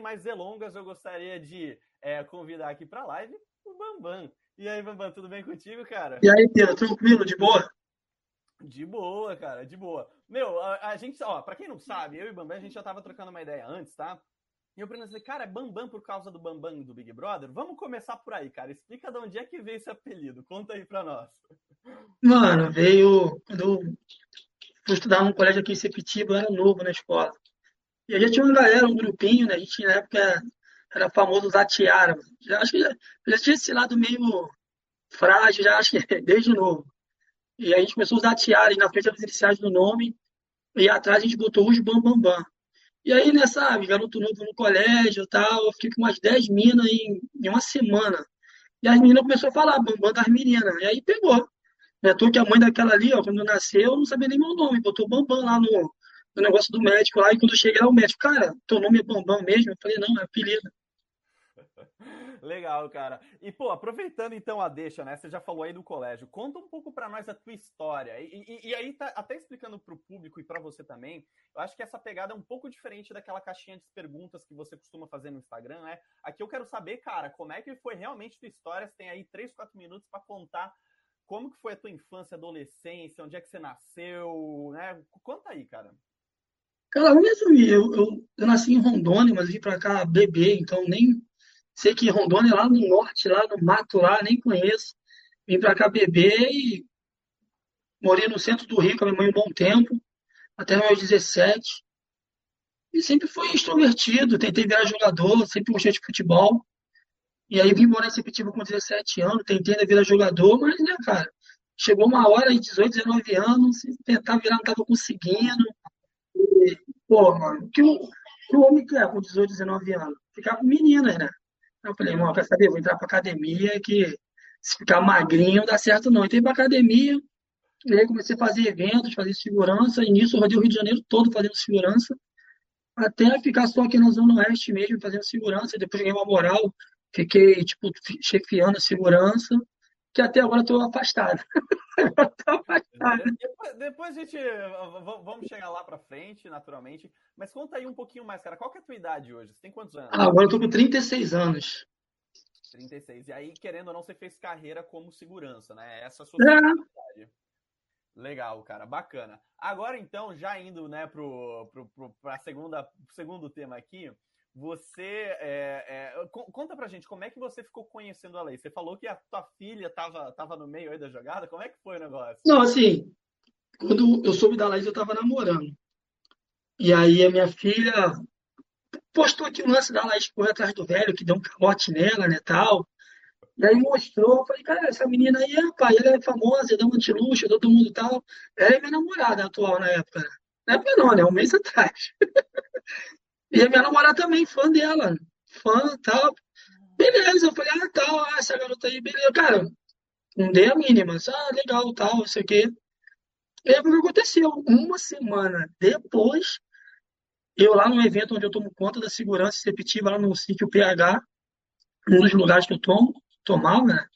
sem mais delongas, eu gostaria de é, convidar aqui para a live o Bambam. E aí, Bambam, tudo bem contigo, cara? E aí, Pedro, tranquilo, de boa? De boa, cara, de boa. Meu, a, a gente, ó, pra quem não sabe, eu e o Bambam, a gente já tava trocando uma ideia antes, tá? E eu pensei, cara, é Bambam por causa do Bambam do Big Brother? Vamos começar por aí, cara. Explica de onde é que veio esse apelido. Conta aí pra nós. Mano, veio quando eu fui estudar num colégio aqui em Sepitiba, eu era novo na escola. E aí já tinha uma galera, um grupinho, né? A gente na época era famoso usar tiara. Já, acho que já, já tinha esse lado meio frágil, já acho que desde novo. E a gente começou a usar tiara na frente das iniciais do nome, e atrás a gente botou os Bambambam. Bam, bam. E aí, né, sabe, garoto novo no colégio e tal, eu fiquei com umas 10 minas em, em uma semana. E as meninas começaram a falar, Bambam das meninas. E aí pegou. Né, tô que a mãe daquela ali, ó, quando nasceu, não sabia nem meu nome, botou Bambam lá no, negócio do médico lá, e quando eu cheguei lá, o médico, cara, teu nome é Bambam mesmo? Eu falei, não, é apelido. Legal, cara. E, pô, aproveitando então a deixa, né? Você já falou aí do colégio. Conta um pouco para nós a tua história. E, e, e aí, tá até explicando para o público e para você também, eu acho que essa pegada é um pouco diferente daquela caixinha de perguntas que você costuma fazer no Instagram, né? Aqui eu quero saber, cara, como é que foi realmente tua história? Você tem aí 3, 4 minutos para contar como que foi a tua infância, adolescência, onde é que você nasceu, né? Conta aí, cara. Cara, vamos resumir. Eu, eu, eu nasci em Rondônia, mas vim para cá bebê, então nem Sei que Rondônia é lá no norte, lá no mato, lá, nem conheço. Vim para cá beber e morei no centro do Rio com a minha mãe um bom tempo, até meus 17. E sempre fui extrovertido, tentei virar jogador, sempre gostei de futebol. E aí vim morar em Sepetiba com 17 anos, tentei virar jogador, mas, né, cara, chegou uma hora aí, 18, 19 anos, tentar virar não tava conseguindo. Pô, mano, que o, que o homem quer com 18, 19 anos? Ficar com meninas, né? Eu falei, irmão, quer saber? vou entrar pra academia que se ficar magrinho não dá certo não. Entrei pra academia, e aí comecei a fazer eventos, fazer segurança, e nisso rodei o Rio de Janeiro todo fazendo segurança, até ficar só aqui na Zona Oeste mesmo, fazendo segurança, depois ganhei uma moral, fiquei, tipo, chefiando a segurança, que até agora estou afastado. depois, depois, a gente. Vamos chegar lá para frente, naturalmente. Mas conta aí um pouquinho mais, cara. Qual que é a tua idade hoje? Você tem quantos anos? Ah, agora eu tô com 36 anos. 36. E aí, querendo ou não, você fez carreira como segurança, né? Essa é a sua é. Legal, cara, bacana. Agora, então, já indo, né, pro, pro, pro, pra segunda, segundo tema aqui, você é, é, conta pra gente como é que você ficou conhecendo a lei. Você falou que a tua filha tava, tava no meio aí da jogada. Como é que foi o negócio? Não, assim, quando eu soube da Laís, eu tava namorando. E aí a minha filha postou aqui o lance da Laís correr atrás do velho, que deu um calote nela, né, tal. E aí mostrou, eu falei, cara, essa menina aí, rapaz, ela é famosa, dá um antiluxo, todo mundo tal. Ela é minha namorada atual na época. Né? Na época não, né? Um mês atrás. E a minha namorada também, fã dela. Fã tal. Beleza, eu falei, ah, tal, ah, essa garota aí, beleza. Cara, não dei a mínima. Ah, legal, tal, isso aqui. E aí o que aconteceu? Uma semana depois, eu lá no evento onde eu tomo conta da segurança receptiva lá no sítio PH, um dos lugares que eu tomo, tomava, né?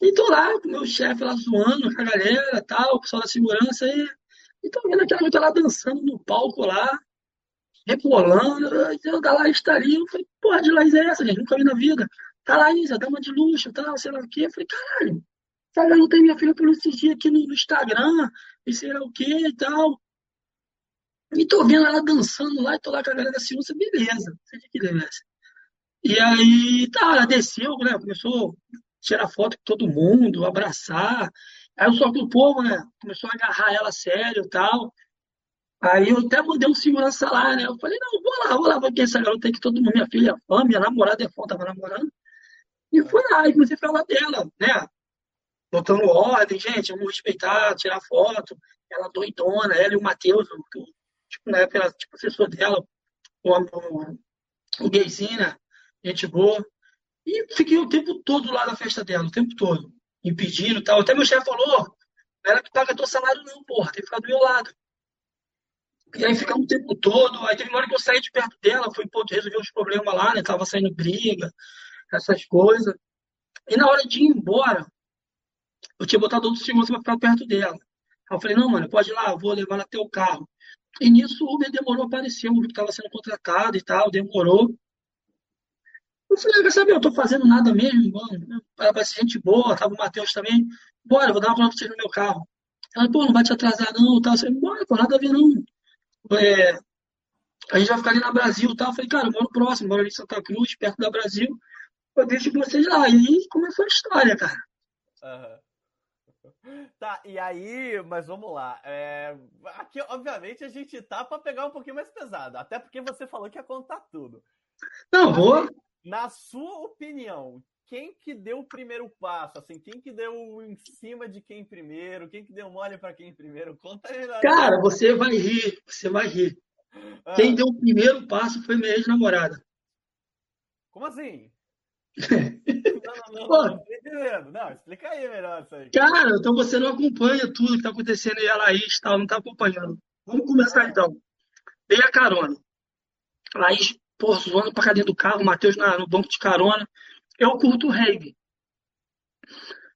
E tô lá com meu chefe lá zoando com a galera, tal, o pessoal da segurança, e, e tô vendo aquela garota lá dançando no palco lá rebolando, eu da Laís tá ali, eu falei, porra, de Laís é essa, gente? Nunca vi na vida. Tá Laís, a dama de luxo, tal, sei lá o quê. Eu falei, caralho, essa garota é minha filha esses dias aqui no, Instagram, e sei lá o quê e tal. E tô vendo ela dançando lá, e tô lá com a galera da segurança, beleza, sei que beleza. E aí, tá, ela desceu, né, começou a tirar foto com todo mundo, abraçar. Aí só que o povo, né, começou a agarrar ela a sério e tal. Aí eu até mandei um segurança lá, né? Eu falei, não, vou lá, vou lá, porque essa garota tem que todo mundo, minha filha é fã, minha namorada é fã, tava namorando. E fui lá, e comecei a falar dela, né? Botando ordem, gente, vamos respeitar, tirar foto. Ela doidona, ela e o Matheus, tipo, na época, era tipo assessor dela, o, o, o né? Gente boa. E fiquei o tempo todo lá na festa dela, o tempo todo, impedindo e tal. Até meu chefe falou, não era que paga teu salário não, porra, tem que ficar do meu lado. E aí ficamos o tempo todo. Aí teve uma hora que eu saí de perto dela, fui resolver uns problemas lá, né? Tava saindo briga, essas coisas. E na hora de ir embora, eu tinha botado outro segurança pra ficar perto dela. Aí eu falei, não, mano, pode ir lá, vou levar ela até o carro. E nisso o Uber demorou a aparecer, o Uber estava sendo contratado e tal, demorou. Eu falei, quer saber, eu tô fazendo nada mesmo, mano. Ser gente boa, tava o Matheus também. Bora, vou dar uma volta pra no meu carro. Ela, pô, não vai te atrasar não, tal. Eu falei, bora, pô, nada a ver não. É, a gente vai ficar ali na Brasil, tal. Eu falei, cara, eu moro próximo, moro ali em Santa Cruz, perto da Brasil. Eu deixo vocês lá. E começou a história, cara. Aham. Tá, e aí, mas vamos lá. É, aqui, obviamente, a gente tá pra pegar um pouquinho mais pesado. Até porque você falou que ia contar tudo. Não, vou. Na sua opinião, quem que deu o primeiro passo? Assim, quem que deu em cima de quem primeiro? Quem que deu mole pra quem primeiro? Conta aí. Né? Cara, você vai rir, você vai rir. Ah, Quem deu o primeiro passo foi minha ex-namorada. Como assim? Não, não, não, não, não tô entendendo. Não, explica aí melhor isso aí. Cara, então você não acompanha tudo que tá acontecendo e a Laís tal, não tá acompanhando. Vamos começar então. Dei a carona. Laís, pô, zoando pra cadê do carro, Matheus na- no banco de carona. Eu curto rave.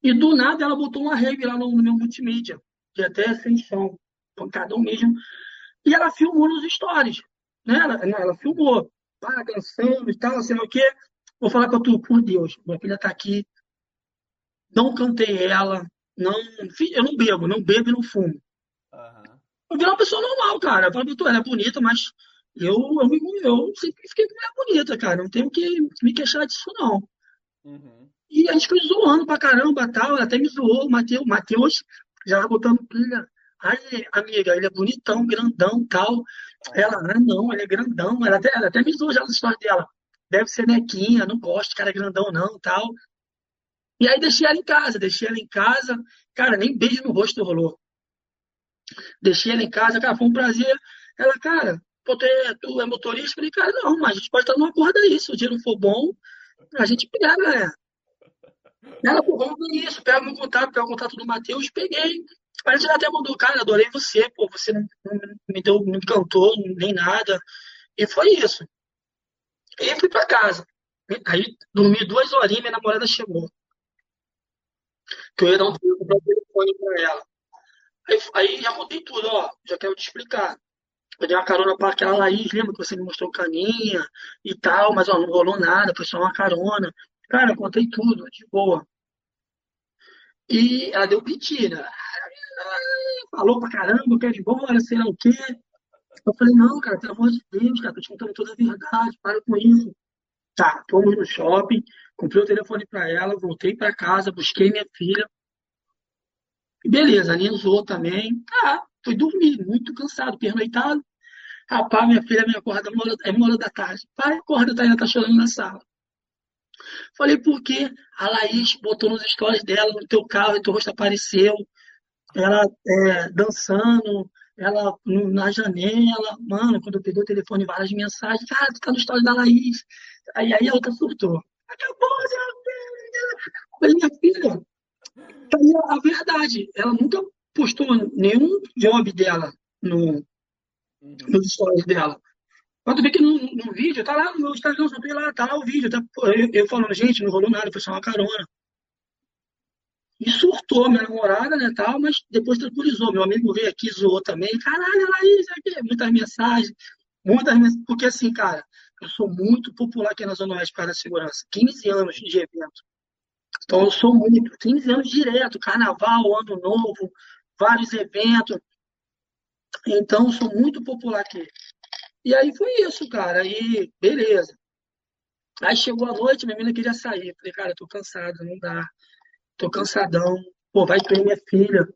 E do nada ela botou uma rave lá no, no meu multimídia, de até sem som, pancadão mesmo. E ela filmou nos stories, né? Ela, não, ela filmou, pá, dançando e tal, sei lá o quê. Vou falar com a tu, por Deus, minha filha tá aqui, não cantei ela, não, eu não bebo, não bebo e não fumo. Aham. Eu vi uma pessoa normal, cara. Eu falei, tu, ela é bonita, mas eu, eu, eu sempre fiquei com mulher bonita, cara. Não tenho que me queixar disso, não. Uhum. E a gente foi zoando pra caramba, tal. Até me zoou, o Matheus, Matheus já botando pilha. Ai, amiga, ele é bonitão, grandão, tal. Ela, ah, não, ele é grandão. Ela até, ela até me zoou já nas histórias dela. Deve ser nequinha, não gosto cara grandão, não, tal. E aí deixei ela em casa, deixei ela em casa. Cara, nem beijo no rosto rolou. Deixei ela em casa, cara, foi um prazer. Ela, cara, pô, tu é, tu é motorista? Eu falei, cara, não, mas a gente pode estar num acordo aí. Se o dinheiro for bom, a gente pega? Ela, pô, vamos ver isso, pega meu contato, pega o contato do Matheus, peguei. Aí ela até mandou, cara, adorei você, pô, você não, não me deu, não me cantou, nem nada. E foi isso. E fui pra casa. Aí dormi duas horinhas, minha namorada chegou. Que eu ia dar um um telefone pra ela. Aí, aí já contei tudo, ó. Já quero te explicar. Eu dei uma carona pra aquela Laís, lembra que você me mostrou caninha e tal, mas ó, não rolou nada, foi só uma carona. Cara, eu contei tudo, de boa. E ela deu piti? Falou pra caramba, eu quero ir embora, sei lá o quê. Eu falei, não, cara, pelo amor de Deus, cara, tô te contando toda a verdade, para com isso. Tá, fomos no shopping, comprei o telefone pra ela, voltei pra casa, busquei minha filha. Beleza, a Aninha zoou também. Ah, fui dormir, muito cansado, pernoitado. Rapaz, minha filha me acorda é uma hora da tarde. Pai, acorda, tá, ainda tá chorando na sala. Falei, por quê? A Laís botou nos stories dela, no teu carro, e teu rosto apareceu. Ela é, dançando, ela no- na janela. Mano, quando eu peguei o telefone, várias mensagens. Cara, tu tá no story da Laís. Aí, aí a outra surtou. Acabou, Zé. Falei, minha filha, tá aí a verdade. Ela nunca postou nenhum job dela no, Uhum. nos stories dela. Quando vê que no, no vídeo, tá lá no meu Instagram, só tem lá, tá lá o vídeo. Tá, eu, eu falando, gente, não rolou nada, foi só uma carona. E surtou minha namorada, né, tal, mas depois tranquilizou. Meu amigo veio aqui, zoou também. Caralho, Laís, aqui, muitas mensagens, muitas mensagens. Porque assim, cara, eu sou muito popular aqui na Zona Oeste por causa da segurança. 15 anos de evento. Então eu sou muito, 15 anos direto, carnaval, ano novo, vários eventos. Então sou muito popular aqui. E aí foi isso, cara. Aí, beleza. Aí chegou a noite, minha menina queria sair. Falei, cara, tô cansado, não dá. Tô cansadão. Pô, vai ter minha filha.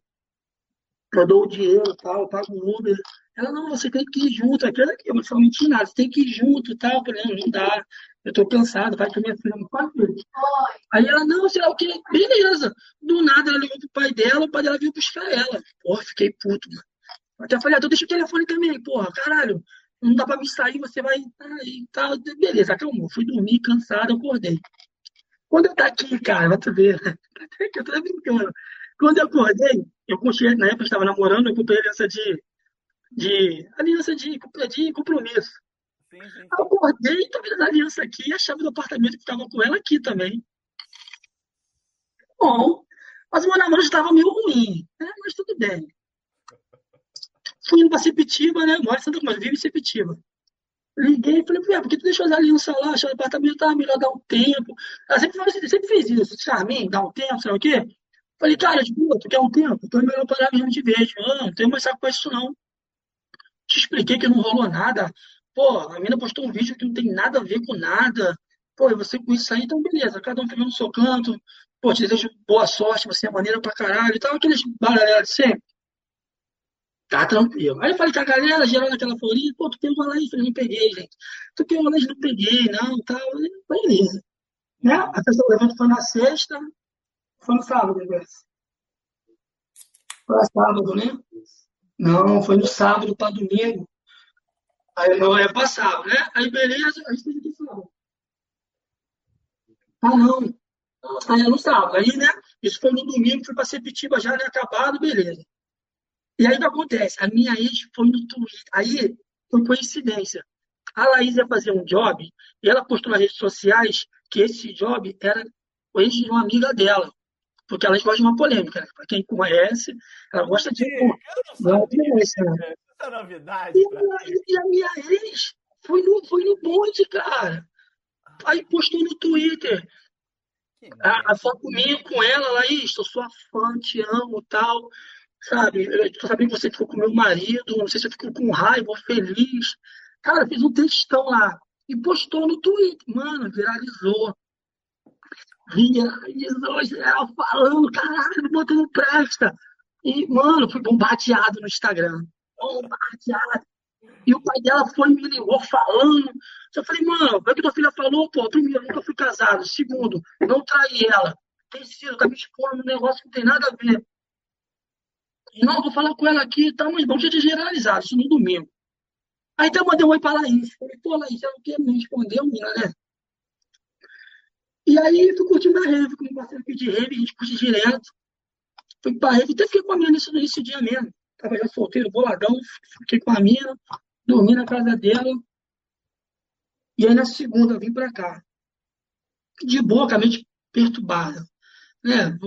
Eu dou o dinheiro e tal, eu pago o Uber. Ela, não, você tem que ir junto. Aquilo aqui, eu não falei, mentir nada, você tem que ir junto e tal. Falei, não, não dá. Eu tô cansado, vai ter minha filha no quarto. Aí ela, não, sei lá o quê. Beleza. Do nada ela ligou pro pai dela, o pai dela veio buscar ela. Porra, fiquei puto, mano. Até falei, ah, então deixa o telefone também, porra, caralho. Não dá pra me sair, você vai. Aí, tá, beleza, acalmou. Fui dormir, cansado, acordei. Quando eu tá aqui, cara, vai tu ver. que eu tô brincando. Quando eu acordei, eu comprei, na época eu estava namorando, eu comprei aliança de. De aliança de, de compromisso. Sim, sim. Eu acordei, tô vendo a aliança aqui e a chave do apartamento que ficava com ela aqui também. Bom, mas o meu namoro já estava meio ruim, né? Mas tudo bem. Fui indo pra Sepitiba, né? Moro em Santa Cruz, vivo em Sepitiba. Liguei e falei, ué, por que tu deixou as alianças lá? Achei o apartamento tava melhor dar um tempo. Ela sempre, assim, sempre fez isso, Charmin, dá um tempo, sei lá o quê. Falei, cara, de boa, tu quer um tempo? Então é melhor parar mesmo de vez. Não, não tenho mais saco com isso não. Te expliquei que não rolou nada. Pô, a mina postou um vídeo que não tem nada a ver com nada. Pô, e você com isso aí, então beleza, cada um fica no seu canto. Pô, te desejo boa sorte, você é maneira pra caralho e tal, aqueles baralhados sempre. Tá tranquilo. Aí eu falei com a galera, geral naquela florinha, pô, tu pegou Laís? Eu falei, não peguei, gente. Tu pegou a Laís? Não peguei, não, tal. Beleza. Né? A pessoa levanta foi na sexta, foi no sábado, né? Foi no sábado, né? Não, foi no sábado para domingo. Aí não é passado, né? Aí beleza, a gente fez aqui sábado. Ah, não. Aí é no sábado. Aí, né? Isso foi no domingo, fui para Sepitiba já, né? Acabado, beleza. E aí o que acontece? A minha ex foi no Twitter. Aí foi coincidência. A Laís ia fazer um job e ela postou nas redes sociais que esse job era o ex de uma amiga dela. Porque ela gosta de uma polêmica, né? Pra quem conhece, ela gosta de. Não, conhece, né? Essa é novidade. E, e, a minha ex foi no, foi no bonde, cara. Aí postou no Twitter. A, a foto minha com ela, Laís, eu sou fã, te amo tal sabe? Eu tô sabendo que você ficou com meu marido, não sei se você ficou com raiva ou feliz. Cara, fez um textão lá e postou no Twitter. Mano, viralizou. Viralizou, ela falando, caralho, botando presta. E, mano, fui bombardeado no Instagram. Bombardeado. E o pai dela foi me ligou falando. Eu falei, mano, o que tua filha falou? Pô, primeiro, nunca fui casado. Segundo, não traí ela. Terceiro, tá me expondo num negócio que não tem nada a ver. Não, vou falar com ela aqui tá, mas bom, tinha generalizado, isso no domingo. Aí então eu mandei um oi pra Laís. Falei, pô, Laís, ela não quer me responder, menina, né? E aí fui curtindo a rave, com o parceiro aqui de rave, a gente curte direto. Fui pra rave, até fiquei com a menina nesse, nesse dia mesmo. Tava já solteiro, boladão, fiquei com a mina, dormi na casa dela. E aí na segunda eu vim pra cá. De boa, com a mente perturbada. Né?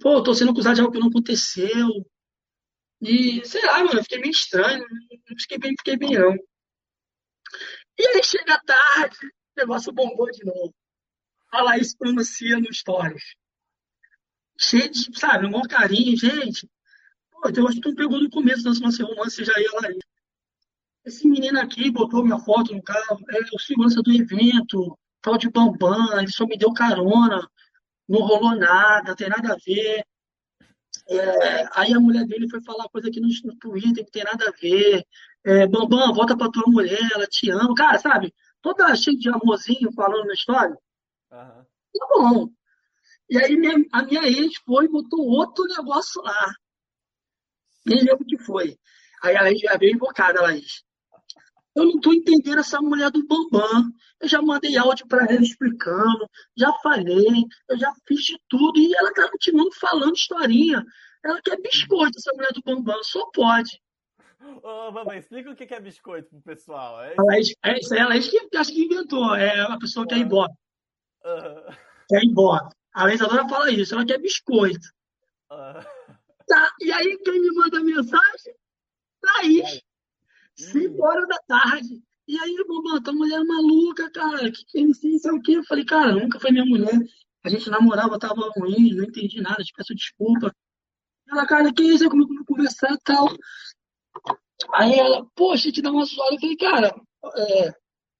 Pô, tô sendo acusado de algo que não aconteceu. E, sei lá, mano, fiquei meio estranho, não fiquei bem, fiquei bem não. E aí chega tarde, o negócio bombou de novo. A Laís pronuncia no Stories. Cheio de, sabe, um bom carinho, gente. Pô, eu acho que tu pegou no começo do nosso romance, já ia Laís. Esse menino aqui botou minha foto no carro, é o segurança do evento, tal de Bambam, ele só me deu carona, não rolou nada, tem nada a ver. É, aí a mulher dele foi falar coisa aqui no, no Twitter que tem nada a ver. É, Bambam, volta pra tua mulher, ela te ama. Cara, sabe? Toda cheia de amorzinho falando na história. Uhum. Tá bom. E aí minha, a minha ex foi e botou outro negócio lá. Nem lembro o que foi. Aí ela já veio invocada, Laís. Eu não tô entendendo essa mulher do Bambam. Eu já mandei áudio para ela explicando, já falei, eu já fiz de tudo e ela tá continuando falando historinha. Ela quer biscoito, essa mulher do Bambam, só pode. Ô, mamãe, explica o que é biscoito pro pessoal. É, é isso aí, ela é que acho que inventou. É uma pessoa que é embora. Uhum. Quer ir embora. A legisladora fala isso, ela quer biscoito. Uhum. Tá, e aí quem me manda mensagem? Thaís. 5 horas da tarde. E aí, bobão, tua mulher é maluca, cara. Que que não sei o que. Eu falei, cara, nunca foi minha mulher. A gente namorava, tava ruim, não entendi nada, te peço desculpa. Ela, cara, que isso? Comigo não conversar e tal. Aí ela, poxa, te dá uma suada. Eu falei, cara, é,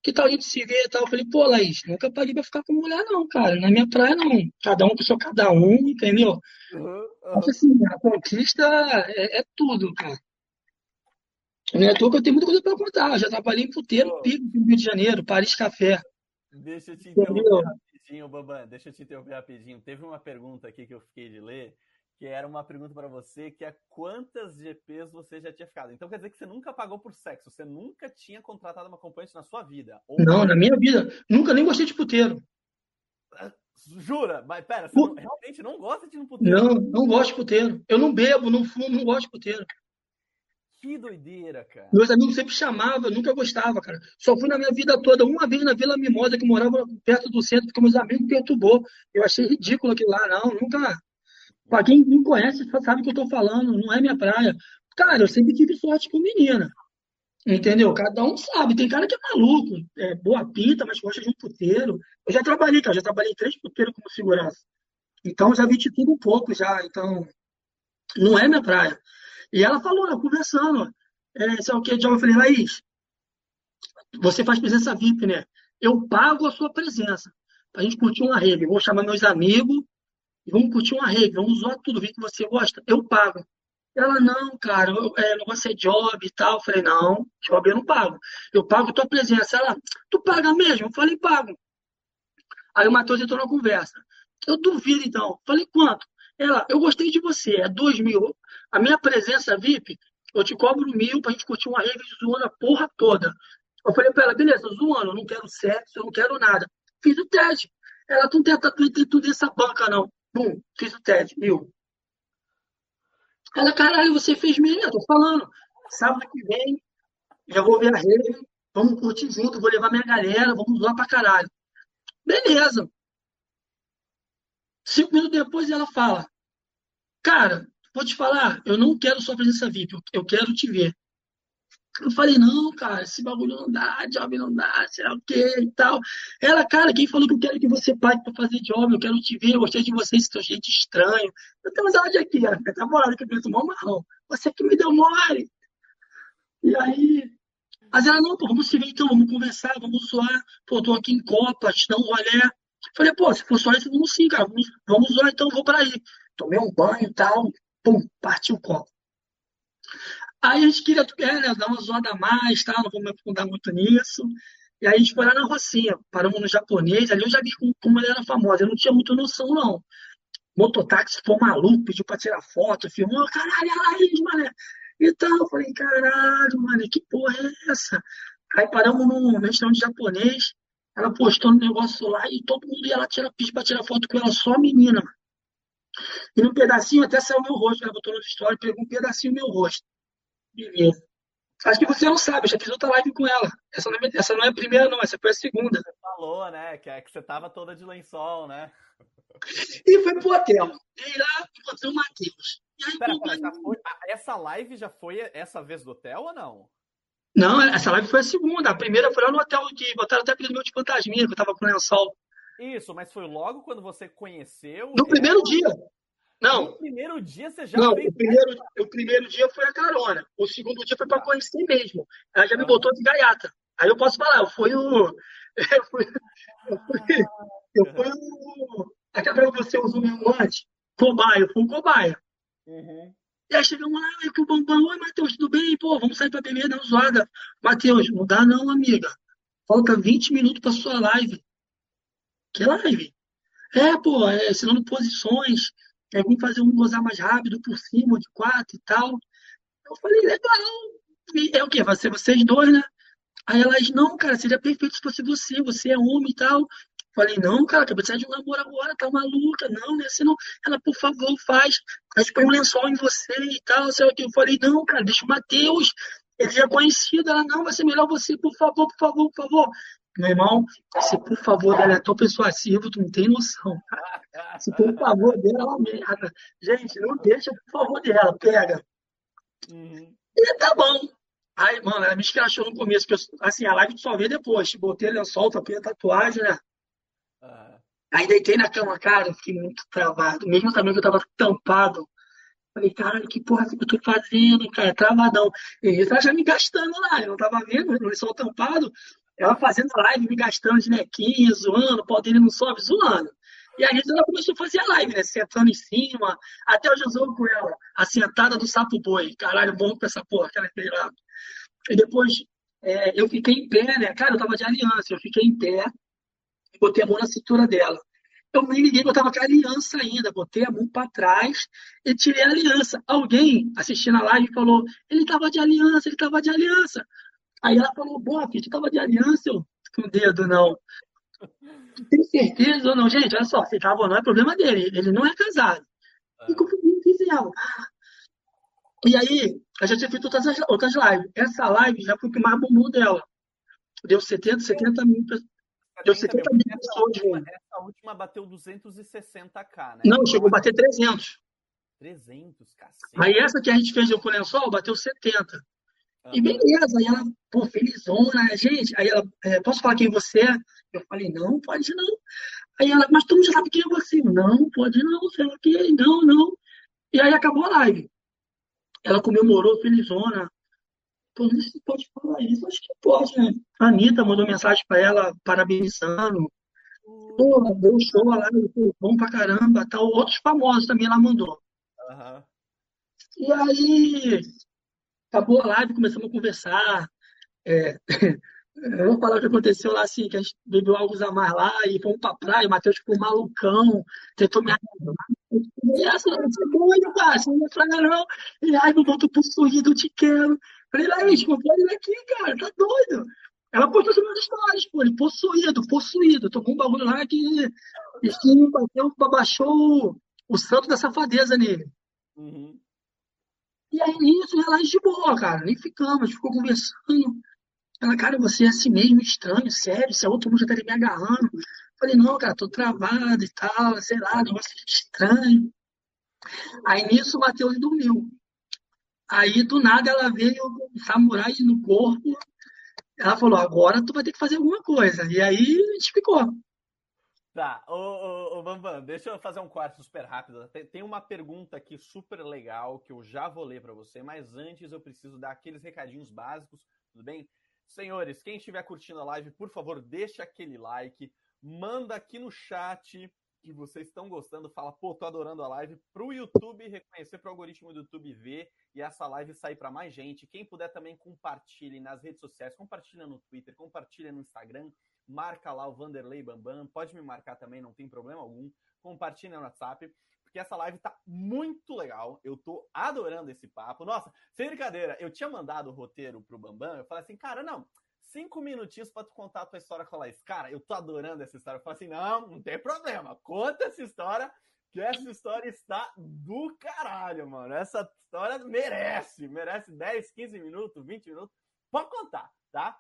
que tal a gente se ver e tal? Eu falei, pô, Laís, nunca paguei pra ficar com mulher, não, cara. Na minha praia, não. Cada um com seu cada um, entendeu? Uhum, uhum. Assim, a conquista é, é tudo, cara. Não é à toa que eu tenho muita coisa para contar. Eu já trabalhei em puteiro, Pô. pico, no Rio de Janeiro, Paris Café. Deixa eu te interromper Entendeu? rapidinho, Baban. Deixa eu te interromper rapidinho. Teve uma pergunta aqui que eu fiquei de ler, que era uma pergunta para você, que é quantas GPs você já tinha ficado? Então quer dizer que você nunca pagou por sexo, você nunca tinha contratado uma acompanhante na sua vida? Ou... Não, na minha vida. Nunca nem gostei de puteiro. Ah, jura? Mas pera, você não, realmente não gosta de no puteiro? Não, não gosto de puteiro. Eu não bebo, não fumo, não gosto de puteiro. Que doideira, cara. Meus amigos sempre chamavam, eu nunca gostava, cara. Só fui na minha vida toda, uma vez na Vila Mimosa, que morava perto do centro, porque meus amigos perturbou. Eu achei ridículo aquilo lá, não, nunca. Pra quem me conhece, sabe o que eu tô falando, não é minha praia. Cara, eu sempre tive sorte com menina. Entendeu? Cada um sabe. Tem cara que é maluco, é boa pinta, mas gosta de um puteiro. Eu já trabalhei, cara, já trabalhei três puteiros como segurança. Então já vi de tudo um pouco já. Então, não é minha praia. E ela falou, conversando. É, sei o que, eu falei, Laís, você faz presença VIP, né? Eu pago a sua presença. Pra gente curtir uma rave. Vou chamar meus amigos e vamos curtir uma rave. Vamos usar tudo, ver que você gosta. Eu pago. Ela, não, cara, eu, é, negócio é job e tal. Eu falei, não, job eu não pago. Eu pago tua presença. Ela, tu paga mesmo? Eu falei, pago. Aí o Matheus entrou na conversa. Eu duvido, então. Eu falei, quanto? Ela, eu gostei de você, é dois mil. A minha presença VIP, eu te cobro mil pra gente curtir uma rave zoando a porra toda. Eu falei pra ela, beleza, zoando, eu não quero sexo, eu não quero nada. Fiz o teste. Ela, tu não tem tudo nessa banca, não. Fiz o teste, mil. Ela, caralho, você fez eu tô falando. Sábado que vem, já vou ver a rede, vamos curtir junto, vou levar minha galera, vamos zoar pra caralho. Beleza. Cinco minutos depois ela fala, cara, vou te falar, eu não quero sua presença VIP, eu quero te ver. Eu falei, não, cara, esse bagulho não dá, job não dá, será o quê e tal. Ela, cara, quem falou que eu quero que você pague pra fazer job, eu quero te ver, eu gostei de você, esse teu jeito estranho. Eu tenho amizade aqui, cara, tá morando que eu grito mal marrão. Você que me deu mole. E aí, mas ela, não, pô, vamos se ver então, vamos conversar, vamos zoar. Pô, tô aqui em Copa, te dá um rolê. Falei, pô, se for só isso, vamos sim, cara, vamos, vamos zoar então, vou pra aí. Tomei um banho e tal, pum, partiu o copo. Aí a gente queria é, né, dar uma zoada a mais, tá? não vou me aprofundar muito nisso. E aí a gente foi lá na Rocinha, paramos no japonês, ali eu já vi como, ela era famosa, eu não tinha muita noção, não. Mototáxi foi maluco, pediu pra tirar foto, filmou, caralho, a Laís, mané. Então, eu falei, caralho, mano, que porra é essa? Aí paramos num restaurante japonês, ela postou no negócio lá e todo mundo ia lá tirar, pedir pra tirar foto com ela, só a menina. E num pedacinho até saiu meu rosto, ela botou no story, pegou um pedacinho do meu rosto. Beleza. Acho que você não sabe, eu já fiz outra live com ela. Essa não, é, essa não é a primeira, não, essa foi a segunda. Você falou, né? Que, é, que você tava toda de lençol, né? E foi pro hotel. E lá encontrei o Matheus. Aí, pera, pera, essa, foi, essa live já foi essa vez do hotel ou não? Não, essa live foi a segunda. A primeira foi lá no hotel que botaram até apelido meu de fantasminha, que eu tava com lençol. Isso, mas foi logo quando você conheceu. No primeiro dia. Não. No primeiro dia você já Não, o primeiro, o primeiro dia foi a carona. O segundo dia foi para conhecer mesmo. Ela já me botou de gaiata. Aí eu posso falar, eu fui o. Eu fui, eu fui, eu fui o. Aquela que você usou mesmo antes? Cobaia, eu fui um cobaia. Uhum. E aí chegamos lá, que o Bambam, oi Matheus, tudo bem? Pô, vamos sair pra beber, uma zoada. Matheus, não dá não, amiga. Falta 20 minutos pra sua live. Que live? É, pô, é, ensinando posições, é, vamos fazer um gozar mais rápido por cima, de quatro e tal. Eu falei, legal. E é o quê? Vai ser vocês dois, né? Aí elas, não, cara, seria perfeito se fosse você, você é homem e tal. Falei, não, cara, acabei de sair de um namoro agora, tá maluca, não, né? Assim, não. Ela, por favor, faz. Gente põe um lençol em você e tal, sei o que. Eu falei, não, cara, deixa o Matheus. Ele já é conhecido. Ela, não, vai ser melhor você, por favor, por favor, por favor. Meu irmão, se por favor dela é tão persuasivo, tu não tem noção. Se por favor dela, ela merda. Gente, não deixa por favor dela, pega. Uhum. E tá bom. Aí, mano, ela me escrachou no começo, porque assim, a live tu só vê depois. Botei lençol, tapei a tatuagem, né? Uhum. Aí deitei na cama, cara, fiquei muito travado. Mesmo também que eu tava tampado. Falei, caralho, que porra que eu tô fazendo, cara? Travadão. E ela já me gastando lá, eu não tava vendo, o lençol tampado. Ela fazendo live, me gastando de nequinha, zoando, o pau dele não sobe, zoando. E aí ela começou a fazer a live, né? Sentando em cima. Até hoje eu com ela. A sentada do sapo boi. Caralho, bom com essa porra que ela fez lá. E depois é, eu fiquei em pé, né? Cara, eu tava de aliança. Eu fiquei em pé e botei a mão na cintura dela. Eu nem liguei eu tava com a aliança ainda. Botei a mão para trás e tirei a aliança. Alguém assistindo a live falou: ele tava de aliança, ele tava de aliança. Aí ela falou, boa, filho, tu tava de aliança? Eu, com o dedo, não. Tem certeza ou não? Gente, olha só, se tava ou não é problema dele. Ele não é casado. É. E como fizemos? E aí, a gente já feito outras, outras lives. Essa live já foi o que mais bombou dela. Deu 70, 70 mil Deu 70 mil pessoas. Última, essa última bateu 260k, né? Não, chegou a bater 300. 300, cacete. Aí essa que a gente fez com o lençol bateu 70. E beleza, aí ela, pô, felizona, gente. Aí ela, é, posso falar quem você é? Eu falei, não, pode não. Aí ela, mas tu não sabe quem é você? Não, pode não, sei lá quem, não, não. E aí acabou a live. Ela comemorou, felizona. Pô, não sei se pode falar isso, acho que pode, né? A Anitta mandou mensagem pra ela, parabenizando. Pô, deu show lá, bom pra caramba, tal. Outros famosos também ela mandou. Aham. E aí, acabou a live, começamos a conversar. É, vou falar o que aconteceu lá, assim, que a gente bebeu algo a mais lá e fomos pra praia, o Matheus ficou malucão, tentou me agarrar. E assim, você é doido, cara, você não vai praia não. E aí, meu irmão, tô possuído, eu te quero. Falei, Laís, pode ir aqui, cara, tá doido. Ela postou sobre as histórias, pô, ele possuído, possuído. Tomou um bagulho lá que Steam bateu, baixou o, o santo da safadeza nele. Uhum. E aí nisso, ela de boa, cara, nem ficamos, ficou conversando. Ela, cara, você é assim mesmo, estranho, sério, se a outra mulher tá me agarrando. Falei, não, cara, tô travado e tal, sei lá, negócio estranho. Aí nisso o Matheus dormiu. Aí do nada ela veio um samurai no corpo. Ela falou, agora tu vai ter que fazer alguma coisa. E aí a gente ficou. Tá, ô, ô, ô Bambam, deixa eu fazer um quarto super rápido. Tem, uma pergunta aqui super legal que eu já vou ler para você, mas antes eu preciso dar aqueles recadinhos básicos, tudo bem? Senhores, quem estiver curtindo a live, por favor, deixa aquele like, manda aqui no chat que vocês estão gostando, fala, pô, tô adorando a live, pro YouTube reconhecer, pro algoritmo do YouTube ver e essa live sair para mais gente. Quem puder também compartilhe nas redes sociais, compartilha no Twitter, compartilha no Instagram, marca lá o Vanderlei Bambam, pode me marcar também, não tem problema algum. Compartilha no WhatsApp, porque essa live tá muito legal. Eu tô adorando esse papo. Nossa, sem brincadeira, eu tinha mandado o roteiro pro Bambam, eu falei assim, cara, não, cinco minutinhos para tu contar a tua história com a Laís. Cara, eu tô adorando essa história. Eu falei assim, não, não tem problema, conta essa história, que essa história está do caralho, mano. Essa história merece, merece 10, 15 minutos, 20 minutos. Pode contar, tá?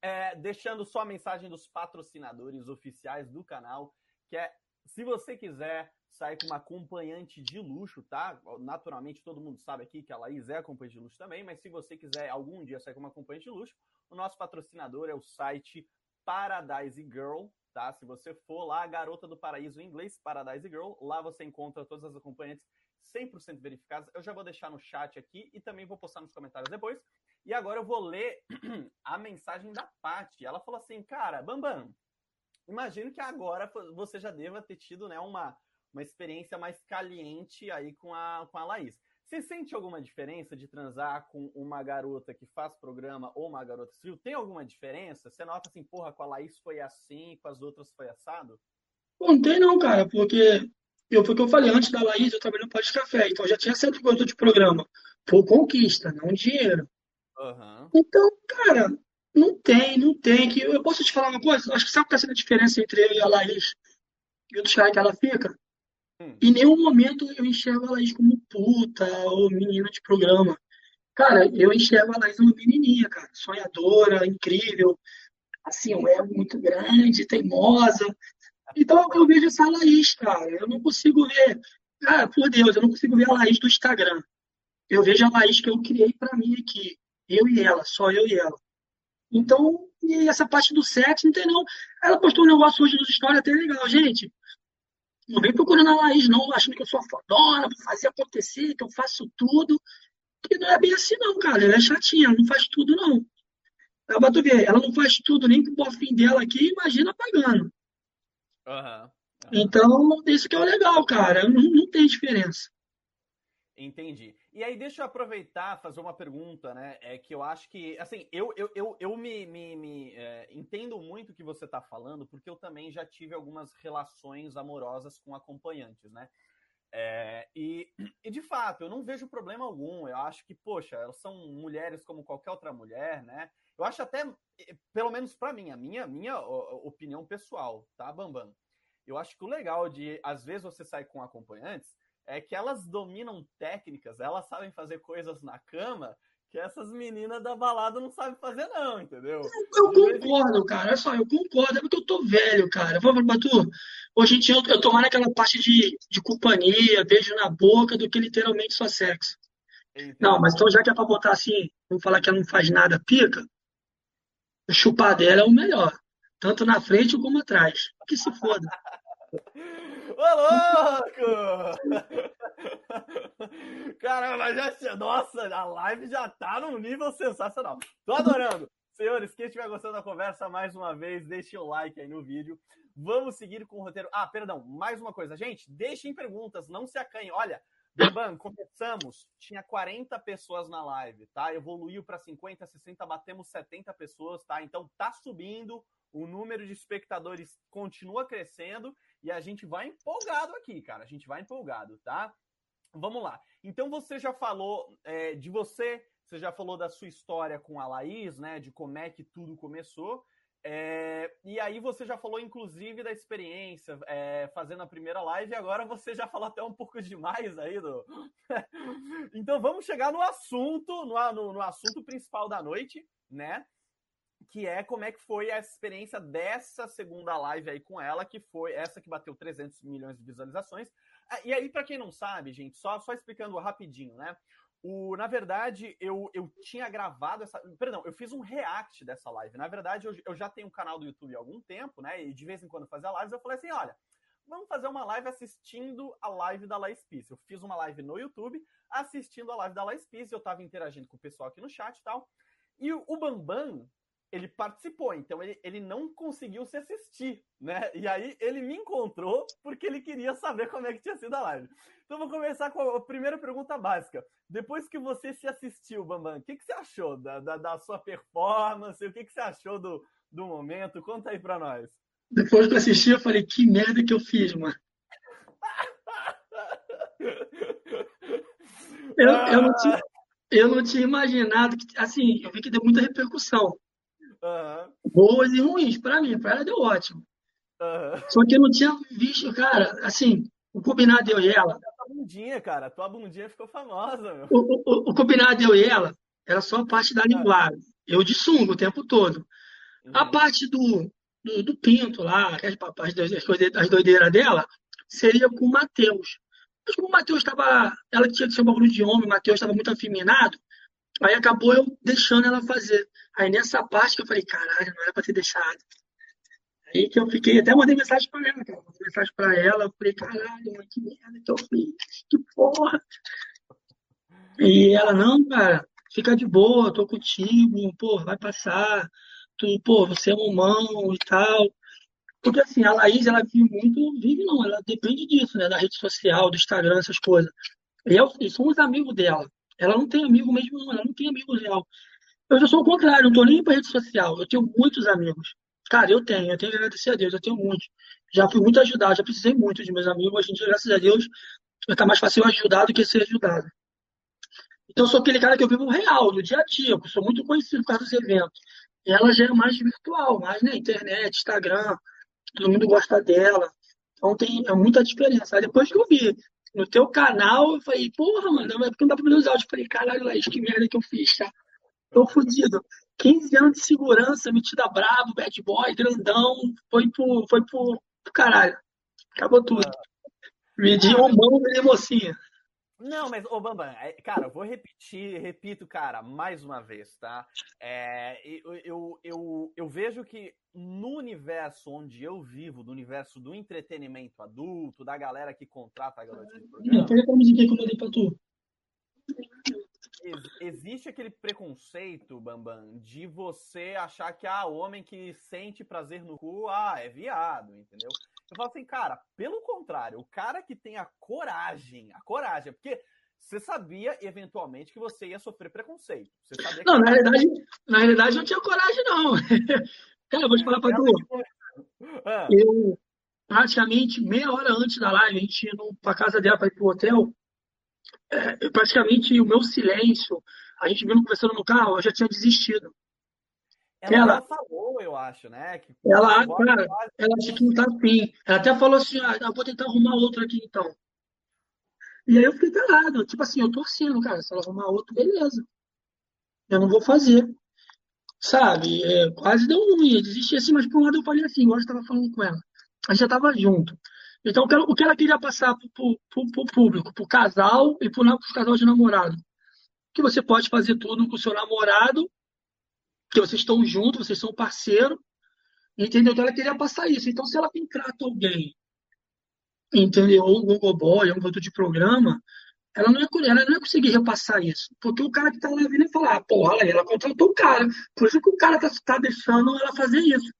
É, deixando só a mensagem dos patrocinadores oficiais do canal, que é, se você quiser sair com uma acompanhante de luxo, tá? Naturalmente, todo mundo sabe aqui que a Laís é acompanhante de luxo também, mas se você quiser algum dia sair com uma acompanhante de luxo, o nosso patrocinador é o site Paradise Girl, tá? Se você for lá, Garota do Paraíso em inglês, Paradise Girl, lá você encontra todas as acompanhantes 100% verificadas. Eu já vou deixar no chat aqui e também vou postar nos comentários depois. E agora eu vou ler a mensagem da Paty. Ela falou assim, cara, Bambam, imagino que agora você já deva ter tido né, uma, uma experiência mais caliente aí com a, com a Laís. Você sente alguma diferença de transar com uma garota que faz programa ou uma garota civil? Tem alguma diferença? Você nota assim, porra, com a Laís foi assim, com as outras foi assado? Não tem não, cara, porque eu, foi o que eu falei, antes da Laís eu trabalhei no Pode Café, então eu já tinha sempre gostado de programa. Por conquista, não dinheiro. Uhum. Então, cara, não tem, não tem. Que, eu posso te falar uma coisa? Acho que sabe qual está sendo a diferença entre eu e a Laís e o caras que ela fica? Hum. Em nenhum momento eu enxergo a Laís como puta ou menina de programa. Cara, eu enxergo a Laís uma menininha, cara. Sonhadora, incrível. Assim, um ego muito grande, teimosa. Então eu vejo essa Laís, cara. Eu não consigo ver. Cara, por Deus, eu não consigo ver a Laís do Instagram. Eu vejo a Laís que eu criei pra mim aqui. Eu e ela, só eu e ela. Então, e essa parte do sexo, não tem não. Ela postou um negócio hoje nos stories até legal, gente. Não vem procurando a Laís, não, achando que eu sou fodona, vou fazer acontecer, que eu faço tudo. Que não é bem assim, não, cara. Ela é chatinha, ela não faz tudo, não. Ela, tu ver, ela não faz tudo nem com o bofinho dela aqui, imagina pagando. Uhum. Uhum. Então, isso que é o legal, cara. Não, não tem diferença. Entendi. E aí, deixa eu aproveitar fazer uma pergunta, né? É que eu acho que, assim, eu, eu, eu, eu me, me, me é, entendo muito o que você está falando, porque eu também já tive algumas relações amorosas com acompanhantes, né? É, e, e, de fato, eu não vejo problema algum. Eu acho que, poxa, elas são mulheres como qualquer outra mulher, né? Eu acho até, pelo menos para mim, a minha, minha opinião pessoal, tá, Bambam? Eu acho que o legal de, às vezes, você sair com acompanhantes é que elas dominam técnicas, elas sabem fazer coisas na cama que essas meninas da balada não sabem fazer, não, entendeu? Eu concordo, cara. Olha só, eu concordo. É porque eu tô velho, cara. Vamos, Batu? Hoje em dia eu, eu tô mais naquela parte de, de companhia, beijo na boca, do que literalmente só sexo. Não, mas então já que é pra botar assim, vamos falar que ela não faz nada, pica, o chupar dela é o melhor. Tanto na frente como atrás. Que se foda. Louco! Caramba, já, nossa, a live já tá num nível sensacional. Tô adorando. Senhores, quem estiver gostando da conversa, mais uma vez, deixe o like aí no vídeo. Vamos seguir com o roteiro. Ah, perdão, mais uma coisa. Gente, deixem perguntas, não se acanhem. Olha, Bambam, começamos, tinha 40 pessoas na live, tá? Evoluiu para 50, 60, batemos 70 pessoas, tá? Então tá subindo, o número de espectadores continua crescendo e a gente vai empolgado aqui, cara. A gente vai empolgado, tá? Vamos lá. Então você já falou é, de você, você já falou da sua história com a Laís, né? De como é que tudo começou. É, e aí você já falou, inclusive, da experiência é, fazendo a primeira live, e agora você já falou até um pouco demais aí do. então vamos chegar no assunto, no, no, no assunto principal da noite, né? Que é como é que foi a experiência dessa segunda live aí com ela, que foi essa que bateu 300 milhões de visualizações. Ah, e aí, para quem não sabe, gente, só, só explicando rapidinho, né? O, na verdade, eu, eu tinha gravado essa. Perdão, eu fiz um react dessa live. Na verdade, eu, eu já tenho um canal do YouTube há algum tempo, né? E de vez em quando fazia lives, eu falei assim: olha, vamos fazer uma live assistindo a live da Laís Peace. Eu fiz uma live no YouTube assistindo a live da Laís Peace, eu tava interagindo com o pessoal aqui no chat e tal. E o Bambam, ele participou, então ele, ele não conseguiu se assistir, né? E aí ele me encontrou porque ele queria saber como é que tinha sido a live. Então vou começar com a primeira pergunta básica. Depois que você se assistiu, Bambam, o que, que você achou da, da, da sua performance? O que, que você achou do, do momento? Conta aí pra nós. Depois que eu assisti, eu falei, que merda que eu fiz, mano. eu, eu, não tinha, eu não tinha imaginado que, assim, eu vi que deu muita repercussão. Uhum. Boas e ruins. Pra mim, pra ela deu ótimo. Uhum. Só que eu não tinha visto, cara, assim, o combinado eu e ela. Tua bundinha, cara, tua bundinha ficou famosa. O, o, o, combinado eu e ela era só a parte da linguagem. Eu de sunga o tempo todo. Uhum. A parte do, do, do, pinto lá, as, as, as doideiras dela, seria com o Matheus. Mas como o Matheus estava. Ela tinha que ser um bagulho de homem, o Matheus estava muito afeminado. Aí acabou eu deixando ela fazer. Aí nessa parte que eu falei, caralho, não era pra ter deixado. Aí que eu fiquei, até mandei mensagem pra ela, cara. Mandei mensagem pra ela, eu falei, caralho, mano, que merda que eu fiz, que porra. E ela, não, cara, fica de boa, tô contigo, pô, vai passar, tu, pô, você é um humano e tal. Porque assim, a Laís, ela vive muito, vive não, ela depende disso, né, da rede social, do Instagram, essas coisas. E eu, somos amigos dela. Ela não tem amigo mesmo. Ela não tem amigo real. Eu já sou o contrário, não tô nem pra rede social. Eu tenho muitos amigos. Cara, eu tenho, eu tenho que agradecer a Deus, eu tenho muitos. Já fui muito ajudado, já precisei muito de meus amigos. Hoje em dia, graças a Deus, tá mais fácil ajudar do que ser ajudado. Então, eu sou aquele cara que eu vivo real, no dia a dia. Eu sou muito conhecido por causa dos eventos. E ela já é mais virtual, mais na né, internet, Instagram. Todo mundo gosta dela. Então, tem é muita diferença. Aí, depois que eu vi no teu canal, eu falei, porra, mano, é porque não dá pra ver os áudios. Eu falei, caralho, Laís, que merda que eu fiz, tá? Tô fudido. 15 anos de segurança, metida bravo, bad boy, grandão, foi pro, foi pro, pro caralho. Acabou tudo. Medi um mão e mocinha. Não, mas, ô Bambam, é, cara, eu vou repetir, repito, cara, mais uma vez, tá? É, eu, eu, eu, eu, vejo que no universo onde eu vivo, do universo do entretenimento adulto, da galera que contrata a garotinha do programa... Pega pra musiquinha que eu mandei pra tu. Existe aquele preconceito, Bambam, de você achar que, ah, o homem que sente prazer no cu, ah, é viado, entendeu? Eu falo assim, cara, pelo contrário, o cara que tem a coragem, a coragem, porque você sabia eventualmente que você ia sofrer preconceito. Não, na realidade, na realidade eu não tinha coragem, não. cara, eu vou te falar pra tu. Ah. Eu, praticamente meia hora antes da live, a gente ia pra casa dela pra ir pro hotel. É, praticamente o meu silêncio, a gente vindo conversando no carro, eu já tinha desistido. Ela, ela falou, eu acho, né? Que ela, cara, ela acha que não tá afim. Ela até falou assim, ah, eu vou tentar arrumar outro aqui então. E aí eu fiquei calado, tipo assim, eu torcendo, cara, se ela arrumar outro, beleza. Eu não vou fazer. Sabe? É, quase deu ruim, eu desisti assim, mas por um lado eu falei assim, agora eu estava falando com ela. A gente já estava junto. Então o que ela queria passar pro, pro público, pro casal e pro, pro casal de namorado. que você pode fazer tudo com o seu namorado, que vocês estão juntos, vocês são parceiro, entendeu? Então ela queria passar isso. Então, se ela contrata alguém, entendeu? Ou um Google Boy, um outro de programa, ela não, ia, ela não ia conseguir repassar isso. Porque o cara que tá lá vindo e falar, ah, porra, ela contratou o cara. Por isso que o cara tá, tá deixando ela fazer isso.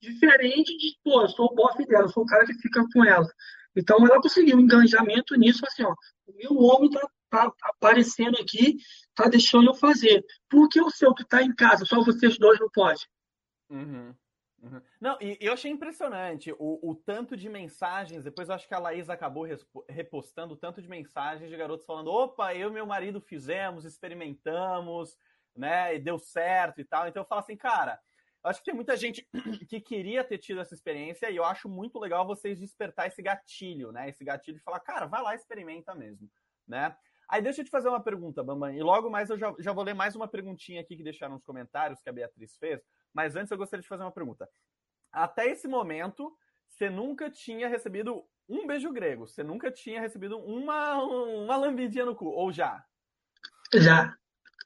Diferente de, pô, eu sou o bofe dela, eu sou o cara que fica com ela. Então ela conseguiu um engajamento nisso, assim, ó, o meu homem tá, tá aparecendo aqui, tá deixando eu fazer. Por que o seu que tá em casa, só vocês dois não pode? Uhum. Uhum. Não, e eu achei impressionante o, o, tanto de mensagens. Depois eu acho que a Laís acabou repostando o tanto de mensagens de garotos falando: opa, eu e meu marido fizemos, experimentamos, né? E deu certo e tal. Então eu falo assim, cara, eu acho que tem muita gente que queria ter tido essa experiência e eu acho muito legal vocês despertar esse gatilho, né? Esse gatilho de falar, cara, vai lá, experimenta mesmo, né? Aí deixa eu te fazer uma pergunta, Bambam, e logo mais eu já, já vou ler mais uma perguntinha aqui que deixaram nos comentários que a Beatriz fez. Mas antes eu gostaria de fazer uma pergunta. Até esse momento, você nunca tinha recebido um beijo grego. Você nunca tinha recebido uma, uma lambidinha no cu, ou já? Já.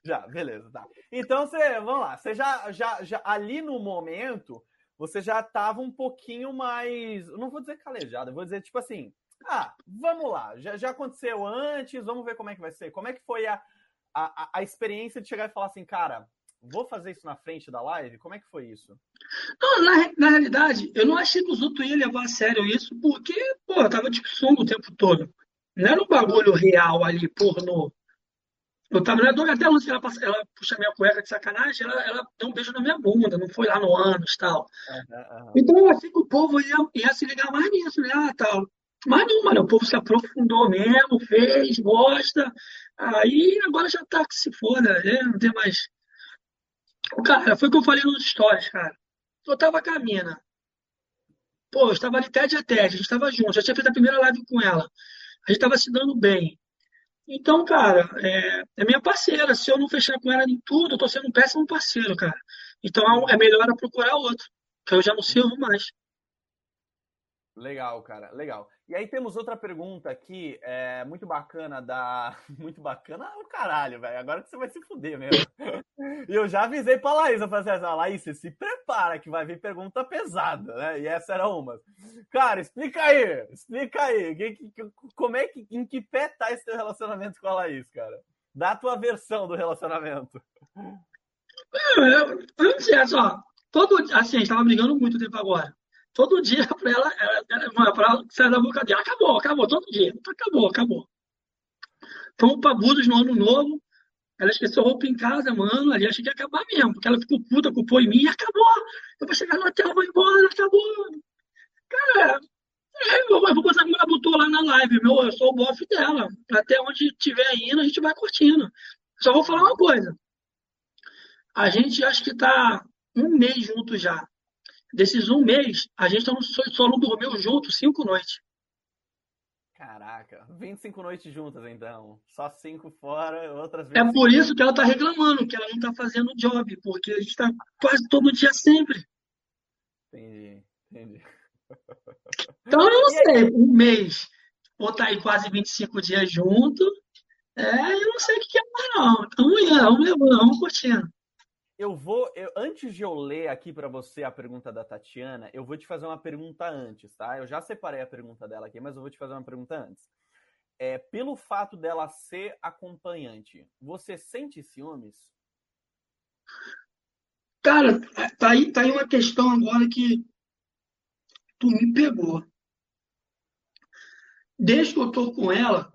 Já, beleza, tá. Então você, vamos lá, você já, já, já ali no momento, você já estava um pouquinho mais, não vou dizer calejado, vou dizer tipo assim, ah, vamos lá, já, já aconteceu antes, vamos ver como é que vai ser. Como é que foi a, a, a experiência de chegar e falar assim, cara, vou fazer isso na frente da live? Como é que foi isso? Não, na, na realidade, eu não achei que os outros iam levar a sério isso, porque, pô, eu tava de sunga o tempo todo. Não era um bagulho real ali, pornô. Eu tava na dor até onde ela, ela puxa minha cueca de sacanagem, ela, ela deu um beijo na minha bunda, não foi lá no ânus e tal. Uhum, uhum. Então eu achei que o povo ia, ia se ligar mais nisso, né? Ah, tal. Mas não, mano, o povo se aprofundou mesmo, fez, gosta. Aí agora já tá que se foda, né? Não tem mais Cara, foi o que eu falei nos stories, cara. Eu tava com a mina. Pô, eu estava ali tete a tete, a gente estava junto, já tinha feito a primeira live com ela. A gente estava se dando bem. Então, cara, é, é, minha parceira. Se eu não fechar com ela em tudo, eu tô sendo um péssimo parceiro, cara. Então é melhor procurar outro, que eu já não sirvo mais. Legal, cara, legal. E aí temos outra pergunta aqui, é, muito bacana da. Muito bacana o caralho, velho. Agora que você vai se fuder mesmo. e eu já avisei pra Laís, eu falei assim, ah, Laís, se prepara que vai vir pergunta pesada, né? E essa era uma. Cara, explica aí, explica aí. Que, que, como é que. Em que pé tá esse teu relacionamento com a Laís, cara? Dá a tua versão do relacionamento. Eu, eu, eu não sei, só. Todo, assim, a gente tava brigando muito tempo agora todo dia para ela, para sair da boca dela. Acabou, acabou, todo dia. Acabou, acabou. Fomos para Budos no ano novo. Ela esqueceu roupa em casa, mano. Ali achei que ia acabar mesmo, porque ela ficou puta, culpou em mim. Acabou. Eu vou chegar no hotel, vou embora, acabou. Cara, é, eu vou botar como ela botou lá na live, meu. Eu sou o bofe dela. Até onde tiver indo, a gente vai curtindo. Só vou falar uma coisa. A gente acho que tá um mês junto já. Desses um mês, a gente só não dormiu junto cinco noites. Caraca, 25 noites juntas então. Só cinco fora, outras vezes. É por isso que ela tá reclamando, que ela não tá fazendo job, porque a gente tá quase todo dia sempre. Entendi, entendi. Então eu não sei, um mês, ou tá aí quase 25 dias junto. É, eu não sei o que é mais, não. Então, vamos levando, vamos curtindo. Eu vou, eu, antes de eu ler aqui para você a pergunta da Tatiana, eu vou te fazer uma pergunta antes, tá? Eu já separei a pergunta dela aqui, mas eu vou te fazer uma pergunta antes. É, pelo fato dela ser acompanhante, você sente ciúmes? Cara, tá aí, tá aí uma questão agora que tu me pegou. Desde que eu tô com ela,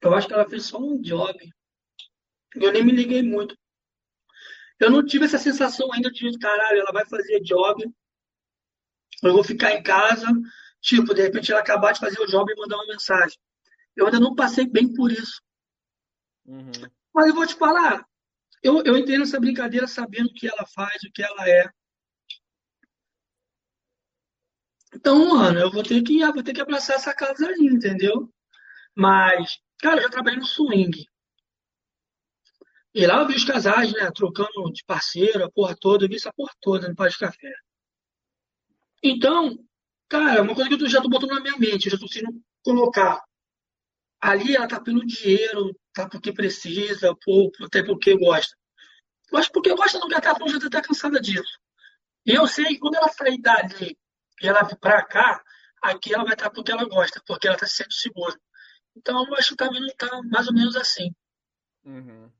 eu acho que ela fez só um job. Eu nem me liguei muito. Eu não tive essa sensação ainda de, caralho, ela vai fazer job, eu vou ficar em casa, tipo, de repente ela acabar de fazer o job e mandar uma mensagem. Eu ainda não passei bem por isso. Uhum. Mas eu vou te falar, eu, eu entendo essa brincadeira sabendo o que ela faz, o que ela é. Então, mano, eu vou ter que, vou ter que abraçar essa casa aí, entendeu? Mas, cara, eu já trabalhei no swing. E lá eu vi os casais, né, trocando de parceiro, a porra toda, eu vi essa porra toda no Paz de Café. Então, cara, uma coisa que eu já tô botando na minha mente, eu já tô conseguindo colocar. ali ela tá pelo dinheiro, tá porque precisa, por, até porque gosta. Mas porque gosta não quer estar já tá cansada disso. E eu sei que quando ela sair dali e ela vir pra cá, aqui ela vai estar porque ela gosta, porque ela tá se sentindo segura. Então eu acho que o caminho tá mais ou menos assim. Uhum.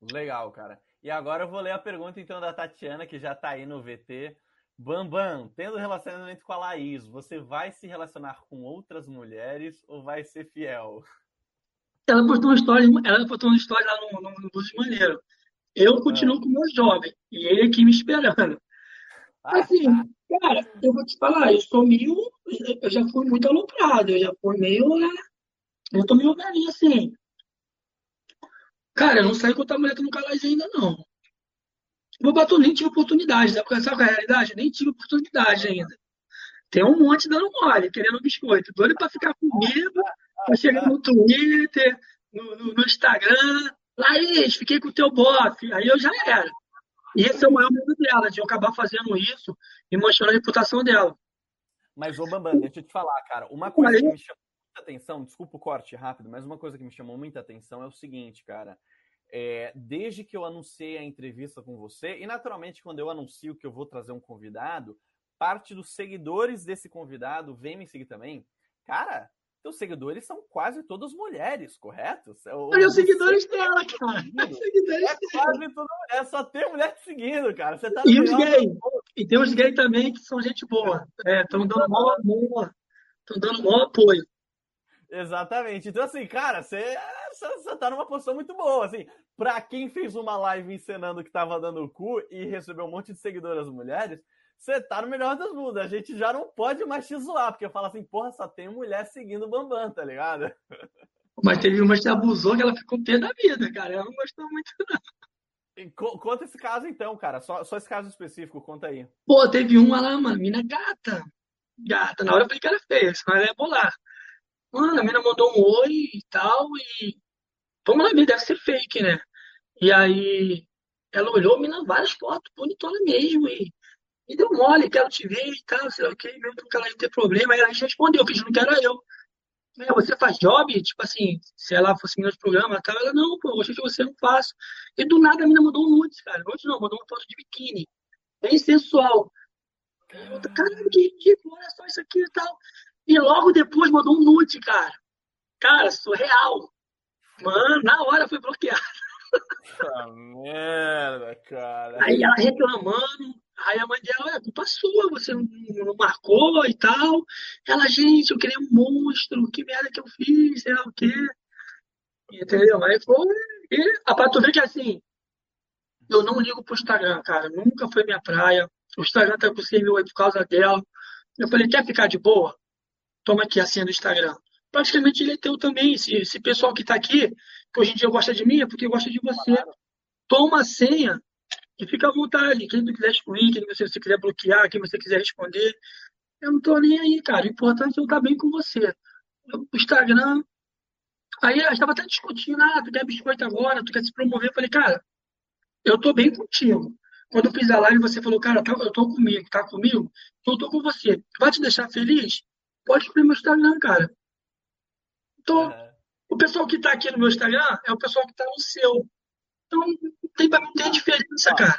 Legal, cara. E agora eu vou ler a pergunta então da Tatiana, que já tá aí no VT. Bambam, tendo relacionamento com a Laís, você vai se relacionar com outras mulheres ou vai ser fiel? Ela postou uma história, ela postou uma história lá no, no, no de Maneiro. Eu continuo ah. com o meu jovem e ele aqui me esperando. Ah, assim, cara, eu vou te falar, eu sou meio. Eu já fui muito aloprado, eu já fui meio. Né? Eu tô meio velhinho assim. Cara, eu não saí com outra mulher que nunca mais ainda, não. Vou bater, nem tive oportunidade, né? Porque sabe qual é a realidade? Nem tive oportunidade ainda. Tem um monte dando mole, querendo biscoito. Doido pra ficar comigo, pra chegar no Twitter, no, no, no Instagram. Laís, fiquei com o teu bofe. Aí eu já era. E esse é o maior medo dela, de eu acabar fazendo isso e manchando a reputação dela. Mas, ô Bambam, deixa eu te falar, cara. Uma coisa que me chamou muita atenção, desculpa o corte rápido, mas uma coisa que me chamou muita atenção é o seguinte, cara. É, desde que eu anunciei a entrevista com você, e naturalmente quando eu anuncio que eu vou trazer um convidado, parte dos seguidores desse convidado vem me seguir também. Cara, teus seguidores são quase todas mulheres, correto? Olha os seguidores dela, cara. Os seguidores é quase É só ter mulher te seguindo, cara. Você tá e os gays. E tem os gays também que são gente boa. Estão é, dando maior amor. Estão dando maior apoio. Exatamente. Então, assim, cara, você, você tá numa posição muito boa. Assim, pra quem fez uma live encenando que tava dando o cu e recebeu um monte de seguidoras mulheres, você tá no melhor das mundos. A gente já não pode mais te zoar, porque fala assim, porra, só tem mulher seguindo o Bambam, tá ligado? Mas teve uma que abusou que ela ficou pé da vida, cara. Ela não gostou muito, não. Conta esse caso então, cara. Só, só esse caso específico, conta aí. Pô, teve uma lá, mano, mina gata. Gata. Na hora eu falei que era feia, senão ela ia bolar. Mano, a mina mandou um oi e tal, e. Vamos lá ver, deve ser fake, né? E aí ela olhou, mina, várias fotos, bonitona mesmo, e, e deu mole, quero te ver e tal, sei lá o que, mesmo que ela ia ter problema, aí ela respondeu, que era eu. É, você faz job? Tipo assim, se ela fosse menina de programa e tal, ela, não, pô, achei que você não faço. E do nada a mina mandou um nudes, cara. Nudes não, mandou uma foto de biquíni. Bem sensual. Caralho, que ridículo, olha só isso aqui e tal. E logo depois mandou um nude, cara. Cara, surreal. Mano, na hora foi bloqueado. Ah, merda, cara. Aí ela reclamando. Aí a mãe dela, é culpa sua, você não, não, marcou e tal. Ela, gente, eu queria um monstro, que merda que eu fiz, sei lá o quê. Entendeu? Aí foi. E a pra tu ver que assim, eu não ligo pro Instagram, cara. Nunca foi minha praia. O Instagram tá com 100 mil aí por causa dela. Eu falei, quer ficar de boa? Toma aqui a senha do Instagram. Praticamente ele é teu também. Esse, esse pessoal que está aqui, que hoje em dia gosta de mim, é porque gosta de você. Toma a senha e fica à vontade. Quem tu quiser excluir, quem você, você quiser bloquear, quem você quiser responder. Eu não tô nem aí, cara. O importante é eu estar bem com você. O Instagram. Aí eu estava até discutindo, ah, tu quer biscoito agora, tu quer se promover. Eu falei, cara, eu tô bem contigo. Quando eu fiz a live, você falou, cara, tá, eu tô comigo, tá comigo? Eu tô com você. Vai te deixar feliz? Pode ir pro meu Instagram, cara. Então, é. o pessoal que está aqui no meu Instagram é o pessoal que está no seu. Então, tem, tem diferença, cara.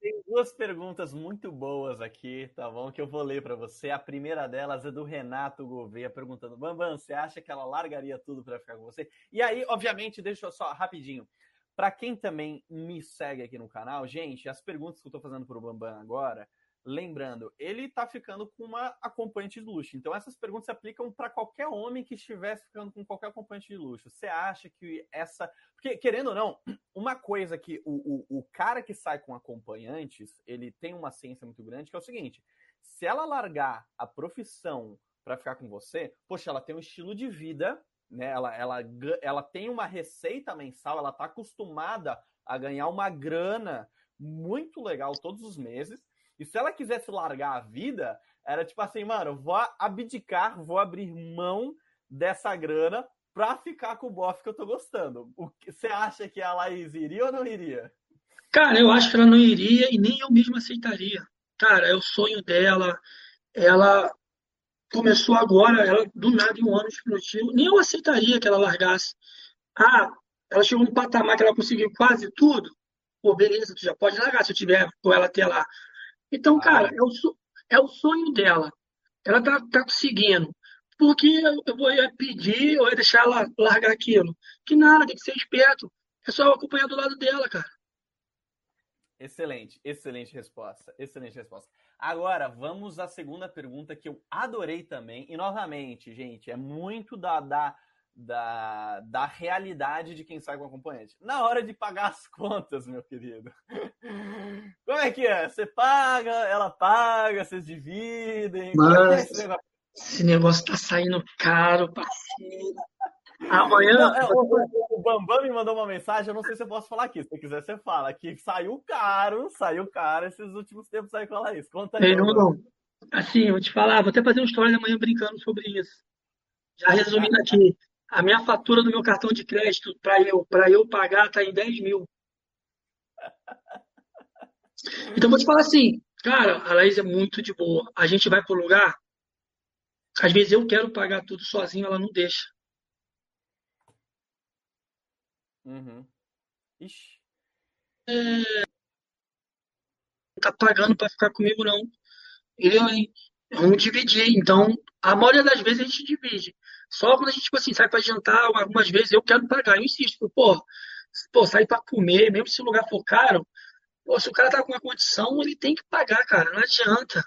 Tem duas perguntas muito boas aqui, tá bom? Que eu vou ler para você. A primeira delas é do Renato Gouveia perguntando: Bambam, você acha que ela largaria tudo para ficar com você? E aí, obviamente, deixa eu só rapidinho. Para quem também me segue aqui no canal, gente, as perguntas que eu estou fazendo pro Bambam agora Lembrando, ele tá ficando com uma acompanhante de luxo. Então, essas perguntas se aplicam para qualquer homem que estivesse ficando com qualquer acompanhante de luxo. Você acha que essa. Porque, querendo ou não, uma coisa que o, o, o cara que sai com acompanhantes, ele tem uma ciência muito grande, que é o seguinte: se ela largar a profissão para ficar com você, poxa, ela tem um estilo de vida, né? Ela, ela, ela tem uma receita mensal, ela tá acostumada a ganhar uma grana muito legal todos os meses. E se ela quisesse largar a vida, era tipo assim, mano, vou abdicar, vou abrir mão dessa grana pra ficar com o bofe que eu tô gostando. O você acha que a Laís iria ou não iria? Cara, eu acho que ela não iria e nem eu mesmo aceitaria. Cara, é o sonho dela. Ela começou agora, ela do nada em um ano explodiu. Nem eu aceitaria que ela largasse. Ah, ela chegou num patamar que ela conseguiu quase tudo. Pô, beleza, tu já pode largar se eu tiver com ela até lá. Então, cara, é o, é o sonho dela. Ela tá, tá conseguindo. Por que eu vou ia pedir ou ia deixar ela largar aquilo? Que nada, tem que ser esperto. É só acompanhar do lado dela, cara. Excelente, excelente resposta. Excelente resposta. Agora, vamos à segunda pergunta que eu adorei também. E novamente, gente, é muito da, da, da, da realidade de quem sai com acompanhante. Na hora de pagar as contas, meu querido. Como é que é? Você paga, ela paga, vocês dividem. Mas, é esse, negócio? esse negócio tá saindo caro, parceiro. Amanhã. Não, é, o, o, Bambam me mandou uma mensagem, eu não sei se eu posso falar aqui. Se você quiser, você fala. Que saiu caro, saiu caro esses últimos tempos aí com a Laís. Conta aí. Não, não. Assim, eu vou te falar, vou até fazer um story amanhã brincando sobre isso. Já resumindo aqui, a minha fatura do meu cartão de crédito para eu, eu pagar tá em 10 mil. Então vou te falar assim, cara, a Laís é muito de boa. A gente vai pro lugar, às vezes eu quero pagar tudo sozinho, ela não deixa. Uhum. Ixi. É... Não tá pagando para ficar comigo, não. Eu, hein? Vamos dividir. Então, a maioria das vezes a gente divide. Só quando a gente, tipo assim, sai para jantar, algumas vezes eu quero pagar. Eu insisto, pô, pô sair para comer, mesmo se o lugar for caro, pô, se o cara tá com uma condição, ele tem que pagar, cara. Não adianta.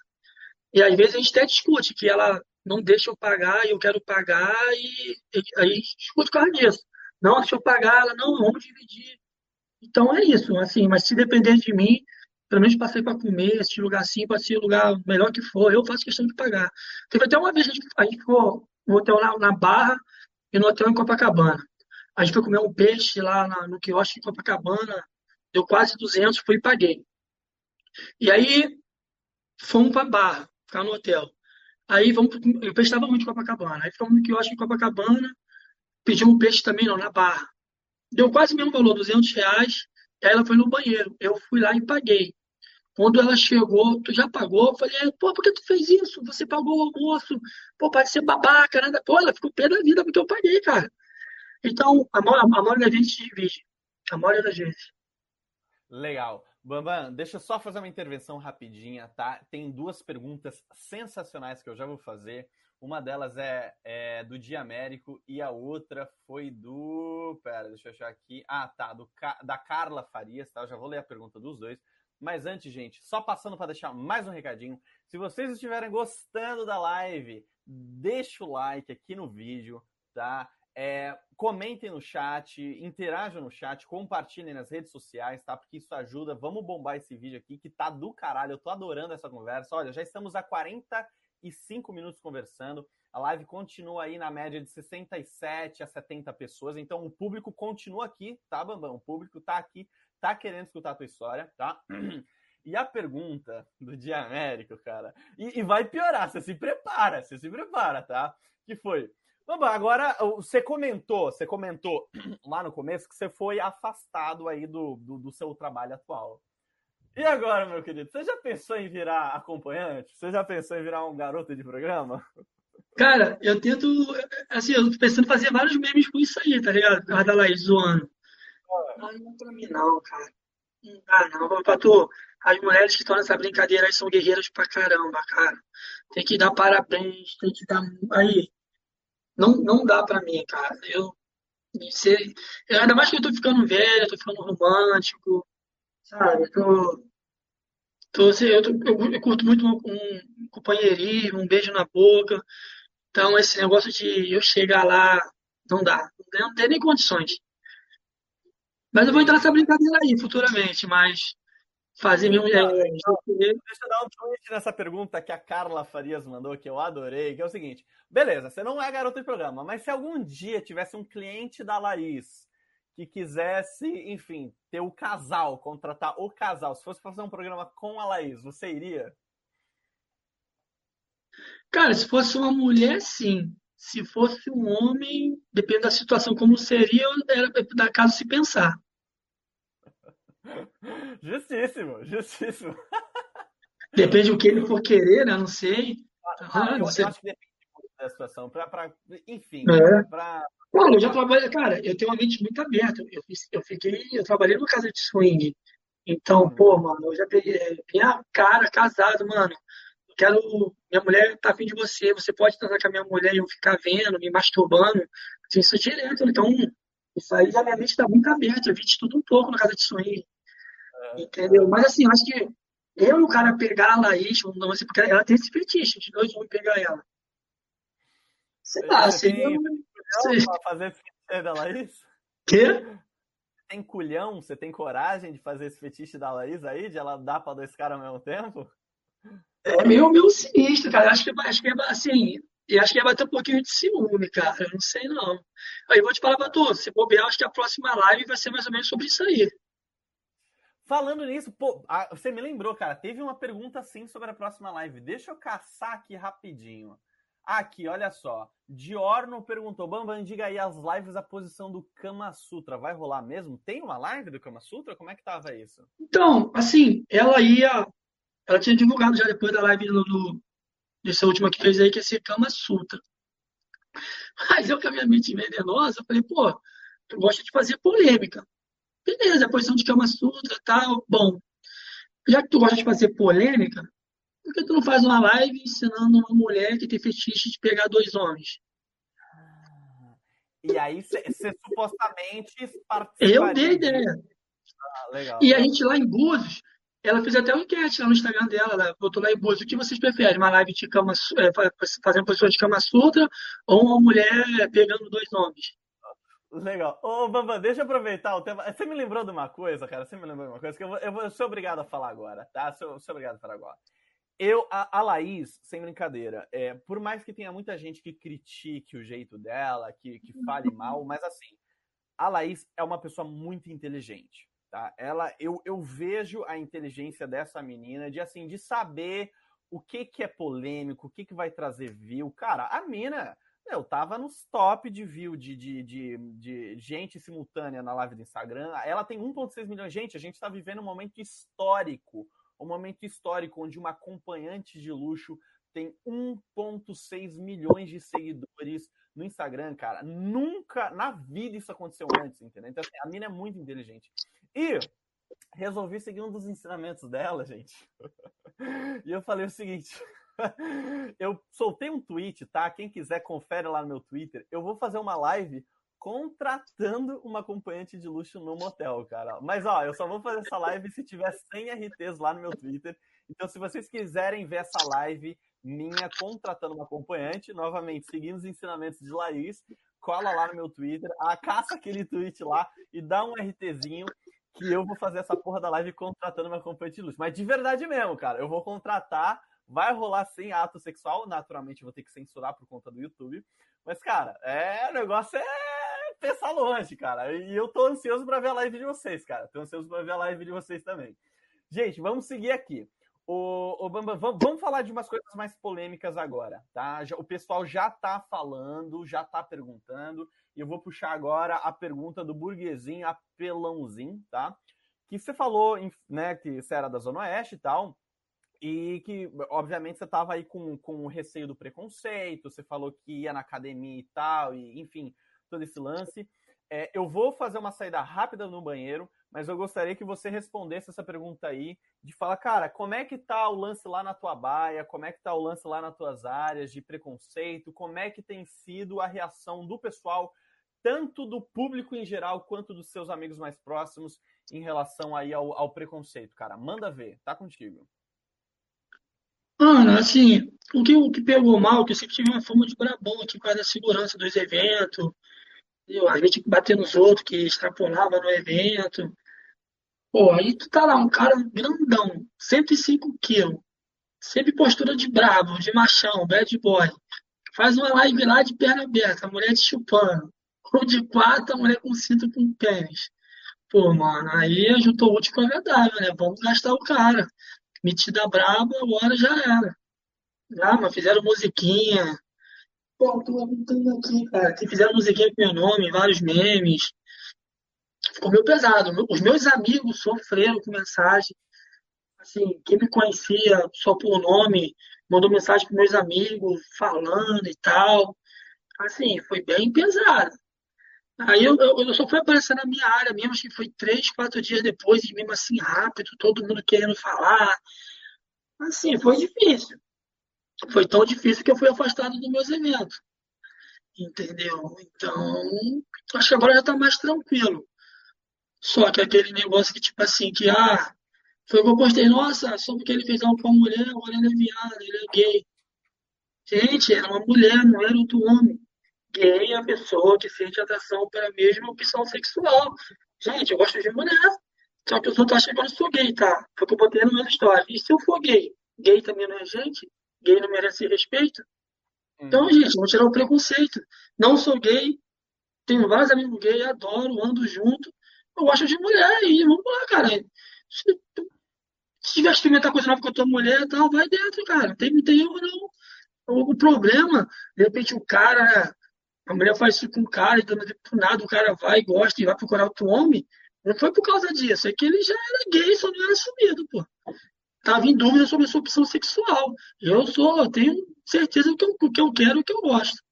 E às vezes a gente até discute que ela não deixa eu pagar e eu quero pagar e, e aí discute por causa disso. Não, deixa eu pagar, ela, não, vamos dividir. Então é isso, assim, mas se depender de mim, pelo menos passei para comer, esse lugar assim, pode ser o lugar melhor que for, eu faço questão de pagar. Teve até uma vez a gente, a gente ficou no hotel na, na Barra e no hotel em Copacabana. A gente foi comer um peixe lá na, no quiosque em Copacabana, deu quase 200, fui e paguei. E aí fomos para Barra, ficar no hotel. Aí vamos, eu peixe muito em Copacabana. Aí ficamos no quiosque em Copacabana, pedimos um peixe também não, na Barra. Deu quase o mesmo valor, 200 reais. Aí ela foi no banheiro. Eu fui lá e paguei. Quando ela chegou, tu já pagou? Eu falei, pô, por que tu fez isso? Você pagou o almoço. Pô, pode ser babaca, nada. Pô, ela ficou pé da vida porque eu paguei, cara. Então, a, a, maioria das vezes se divide. A maioria das vezes. Legal. Bambam, deixa eu só fazer uma intervenção rapidinha, tá? Tem duas perguntas sensacionais que eu já vou fazer. Uma delas é, é, do Dia Américo e a outra foi do. Pera, deixa eu achar aqui. Ah, tá. Do, da Carla Farias, tá? Eu já vou ler a pergunta dos dois. Mas antes, gente, só passando para deixar mais um recadinho. Se vocês estiverem gostando da live, deixa o like aqui no vídeo, tá? É, comentem no chat, interajam no chat, compartilhem nas redes sociais, tá? Porque isso ajuda. Vamos bombar esse vídeo aqui que tá do caralho. Eu tô adorando essa conversa. Olha, já estamos a 45 minutos conversando. A live continua aí na média de 67 a 70 pessoas. Então o público continua aqui, tá, Bambam? O público tá aqui tá querendo escutar a tua história, tá? E a pergunta do Dia Américo, cara, e, e, vai piorar, você se prepara, você se prepara, tá? Que foi. Agora, você comentou, você comentou lá no começo que você foi afastado aí do, do, do seu trabalho atual. E agora, meu querido, você já pensou em virar acompanhante? Você já pensou em virar um garoto de programa? Cara, eu tento, assim, eu tô pensando em fazer vários memes com isso aí, tá ligado? A da Laís zoando. Não, não pra mim não, cara. Não dá não. Pato, as mulheres que estão nessa brincadeira aí são guerreiras pra caramba, cara. Tem que dar parabéns, tem que dar. Aí. Não, não dá pra mim, cara. Eu. Sei, ainda mais que eu tô ficando velho, tô ficando romântico, sabe? Eu tô, tô, assim, eu, eu, eu, curto muito um, um companheirismo, um beijo na boca. Então, esse negócio de eu chegar lá, não dá. Não tem nem condições. Mas eu vou entrar nessa brincadeira aí futuramente, mas fazer mesmo. É, deixa eu dar um tweet nessa pergunta que a Carla Farias mandou, que eu adorei, que é o seguinte: beleza, você não é garota de programa, mas se algum dia tivesse um cliente da Laís que quisesse, enfim, ter o casal, contratar o casal, se fosse fazer um programa com a Laís, você iria? Cara, se fosse uma mulher, sim. Se fosse um homem, depende da situação como seria, era da caso se pensar. Justíssimo, justíssimo. Depende do que ele for querer, né? Não sei. Ah, eu, não sei. Eu, acho que depende, da situação, pra, pra enfim, É. pra... Mano, eu já trabalhei, cara, eu tenho uma mente muito aberta. Eu, eu fiquei, eu trabalhei numa casa de swing. Então, Uhum. pô, mano, eu já peguei, é, minha cara, casado, mano. Quero, minha mulher tá afim de você, você pode transar com a minha mulher e eu ficar vendo, me masturbando. Assim, Isso direto, então, isso aí já minha mente tá muito aberta. Eu vi de tudo um pouco na casa de swing, entendeu? Mas assim, eu acho que eu e o cara pegar a Laís, não sei, porque ela tem esse fetiche de dois homens pegar ela. Sei lá, Você seria tem um. sei- pra fazer fetiche da Laís? Quê? Tem culhão? Você tem coragem de fazer esse fetiche da Laís aí? De ela dar pra dois caras ao mesmo tempo? É meio, meio sinistro, cara. Eu Acho que, acho que é assim. Eu acho que ia bater um pouquinho de ciúme, cara. Eu não sei, não. Aí vou te falar pra tu, se bobear, acho que a próxima live vai ser mais ou menos sobre isso aí. Falando nisso, pô, você me lembrou, cara, teve uma pergunta assim sobre a próxima live. Deixa eu caçar aqui rapidinho. Aqui, olha só. Diorno perguntou: Bambam, diga aí as lives, a posição do Kama Sutra. Vai rolar mesmo? Tem uma live do Kama Sutra? Como é que tava isso? Então, assim, ela ia. Ela tinha divulgado já depois da live do, do, dessa última que fez aí, que ia ser Kama Sutra. Mas eu, com a minha mente venenosa, eu falei, pô, tu gosta de fazer polêmica. Beleza, a posição de Kama Sutra tal. Bom, já que tu gosta de fazer polêmica, por que tu não faz uma live ensinando uma mulher que tem fetiche de pegar dois homens? E aí você supostamente Eu participaria. dei disso. ideia. Ah. E a gente lá em Búzios, ela fez até uma enquete lá no Instagram dela, ela botou lá em o que vocês preferem? Uma live de cama, é, fa- fazendo posição de cama sutra ou uma mulher pegando dois homens? Legal. Ô, Bambam, deixa eu aproveitar o tema. Você me lembrou de uma coisa, cara? Você me lembrou de uma coisa que eu vou, eu vou ser obrigado a falar agora, tá? Sou, sou obrigado a falar agora. Eu, a, a Laís, sem brincadeira, é, por mais que tenha muita gente que critique o jeito dela, que, que fale mal, mas assim, a Laís é uma pessoa muito inteligente, tá? Ela, eu, eu vejo a inteligência dessa menina de assim, de saber o que que é polêmico, o que que vai trazer view. Cara, a mina, eu tava nos top de view de, de, de, de gente simultânea na live do Instagram. Ela tem 1,6 milhões. Gente, a gente tá vivendo um momento histórico. Um momento histórico onde uma acompanhante de luxo tem 1,6 milhões de seguidores no Instagram, cara. Nunca na vida isso aconteceu antes, entendeu? Então, assim, a mina é muito inteligente. E resolvi seguir um dos ensinamentos dela, gente. E eu falei o seguinte. Eu soltei um tweet, tá? Quem quiser, confere lá no meu Twitter. Eu vou fazer uma live contratando uma acompanhante de luxo no motel, cara. Mas, ó, eu só vou fazer essa live se tiver 100 RTs lá no meu Twitter. Então, se vocês quiserem ver essa live minha contratando uma acompanhante, novamente, seguindo os ensinamentos de Laís, cola lá no meu Twitter, caça aquele tweet lá e dá um RTzinho que eu vou fazer essa porra da live contratando uma acompanhante de luxo. Mas de verdade mesmo, cara. Eu vou contratar, vai rolar sem ato sexual. Naturalmente, eu vou ter que censurar por conta do YouTube. Mas, cara, é, o negócio é pensar longe, cara. E eu tô ansioso pra ver a live de vocês, cara. Tô ansioso pra ver a live de vocês também. Gente, vamos seguir aqui. O, o Bamba, vamos, falar de umas coisas mais polêmicas agora, tá? O pessoal já tá falando, já tá perguntando. E eu vou puxar agora a pergunta do burguesinho apelãozinho, tá? Que você falou, né, que você era da Zona Oeste e tal. E que, obviamente, você estava aí com, com o receio do preconceito, você falou que ia na academia e tal, e enfim, todo esse lance. É, eu vou fazer uma saída rápida no banheiro, mas eu gostaria que você respondesse essa pergunta aí, de falar, cara, como é que tá o lance lá na tua baia, como é que tá o lance lá nas tuas áreas de preconceito, como é que tem sido a reação do pessoal, tanto do público em geral, quanto dos seus amigos mais próximos, em relação aí ao, ao preconceito, cara. Manda ver, tá contigo. Mano, assim, o que, o que pegou mal, que eu sempre tive uma fama de brabão aqui por causa da segurança dos eventos, a gente bater nos outros que extrapolava no evento. Pô, aí tu tá lá, um cara grandão, 105 quilos, sempre postura de brabo, de machão, bad boy. Faz uma live lá de perna aberta, a mulher te chupando. Ou de quatro, a mulher com cinto com pênis. Pô, mano, aí juntou o útil com o agradável, né? Vamos gastar o cara. Metida braba, agora já era. Ah, mas fizeram musiquinha. Pô, tô aqui, cara. Que fizeram musiquinha com meu nome, vários memes. Ficou meio pesado. Os meus amigos sofreram com mensagem. assim, quem me conhecia só por nome, mandou mensagem para meus amigos, falando e tal. Assim, foi bem pesado. Aí eu, eu, eu só fui aparecer na minha área mesmo, acho que foi três, quatro dias depois, e mesmo assim rápido, todo mundo querendo falar. Assim, foi difícil. Foi tão difícil que eu fui afastado dos meus eventos. Entendeu? Então, acho que agora já está mais tranquilo. Só que aquele negócio que, tipo assim, que, ah, foi o que eu postei, nossa, só porque ele fez algo com a mulher, agora ele é viado, ele é gay. Gente, era uma mulher, não era outro homem. Gay é a pessoa que sente atração pela mesma opção sexual. Gente, eu gosto de mulher. Só que os outros acham que eu não sou gay, tá? Foi o que eu botei no meu história. E se eu for gay? Gay também não é gente? Gay não merece respeito? Então, hum. gente, vamos tirar o preconceito. Não sou gay, tenho vários amigos gays, adoro, ando junto. Eu gosto de mulher e vamos lá, cara. Se, se tiver que experimentar coisa nova com a tua mulher, tal, vai dentro, cara. Tem, tem erro, não. O, o, problema, de repente, o cara, a mulher faz isso com o cara, e do nada o cara vai, gosta e vai procurar outro homem. Não foi por causa disso, é que ele já era gay, só não era assumido, pô. Tava em dúvida sobre a sua opção sexual. Eu sou, eu tenho certeza que eu, que eu quero e que eu gosto.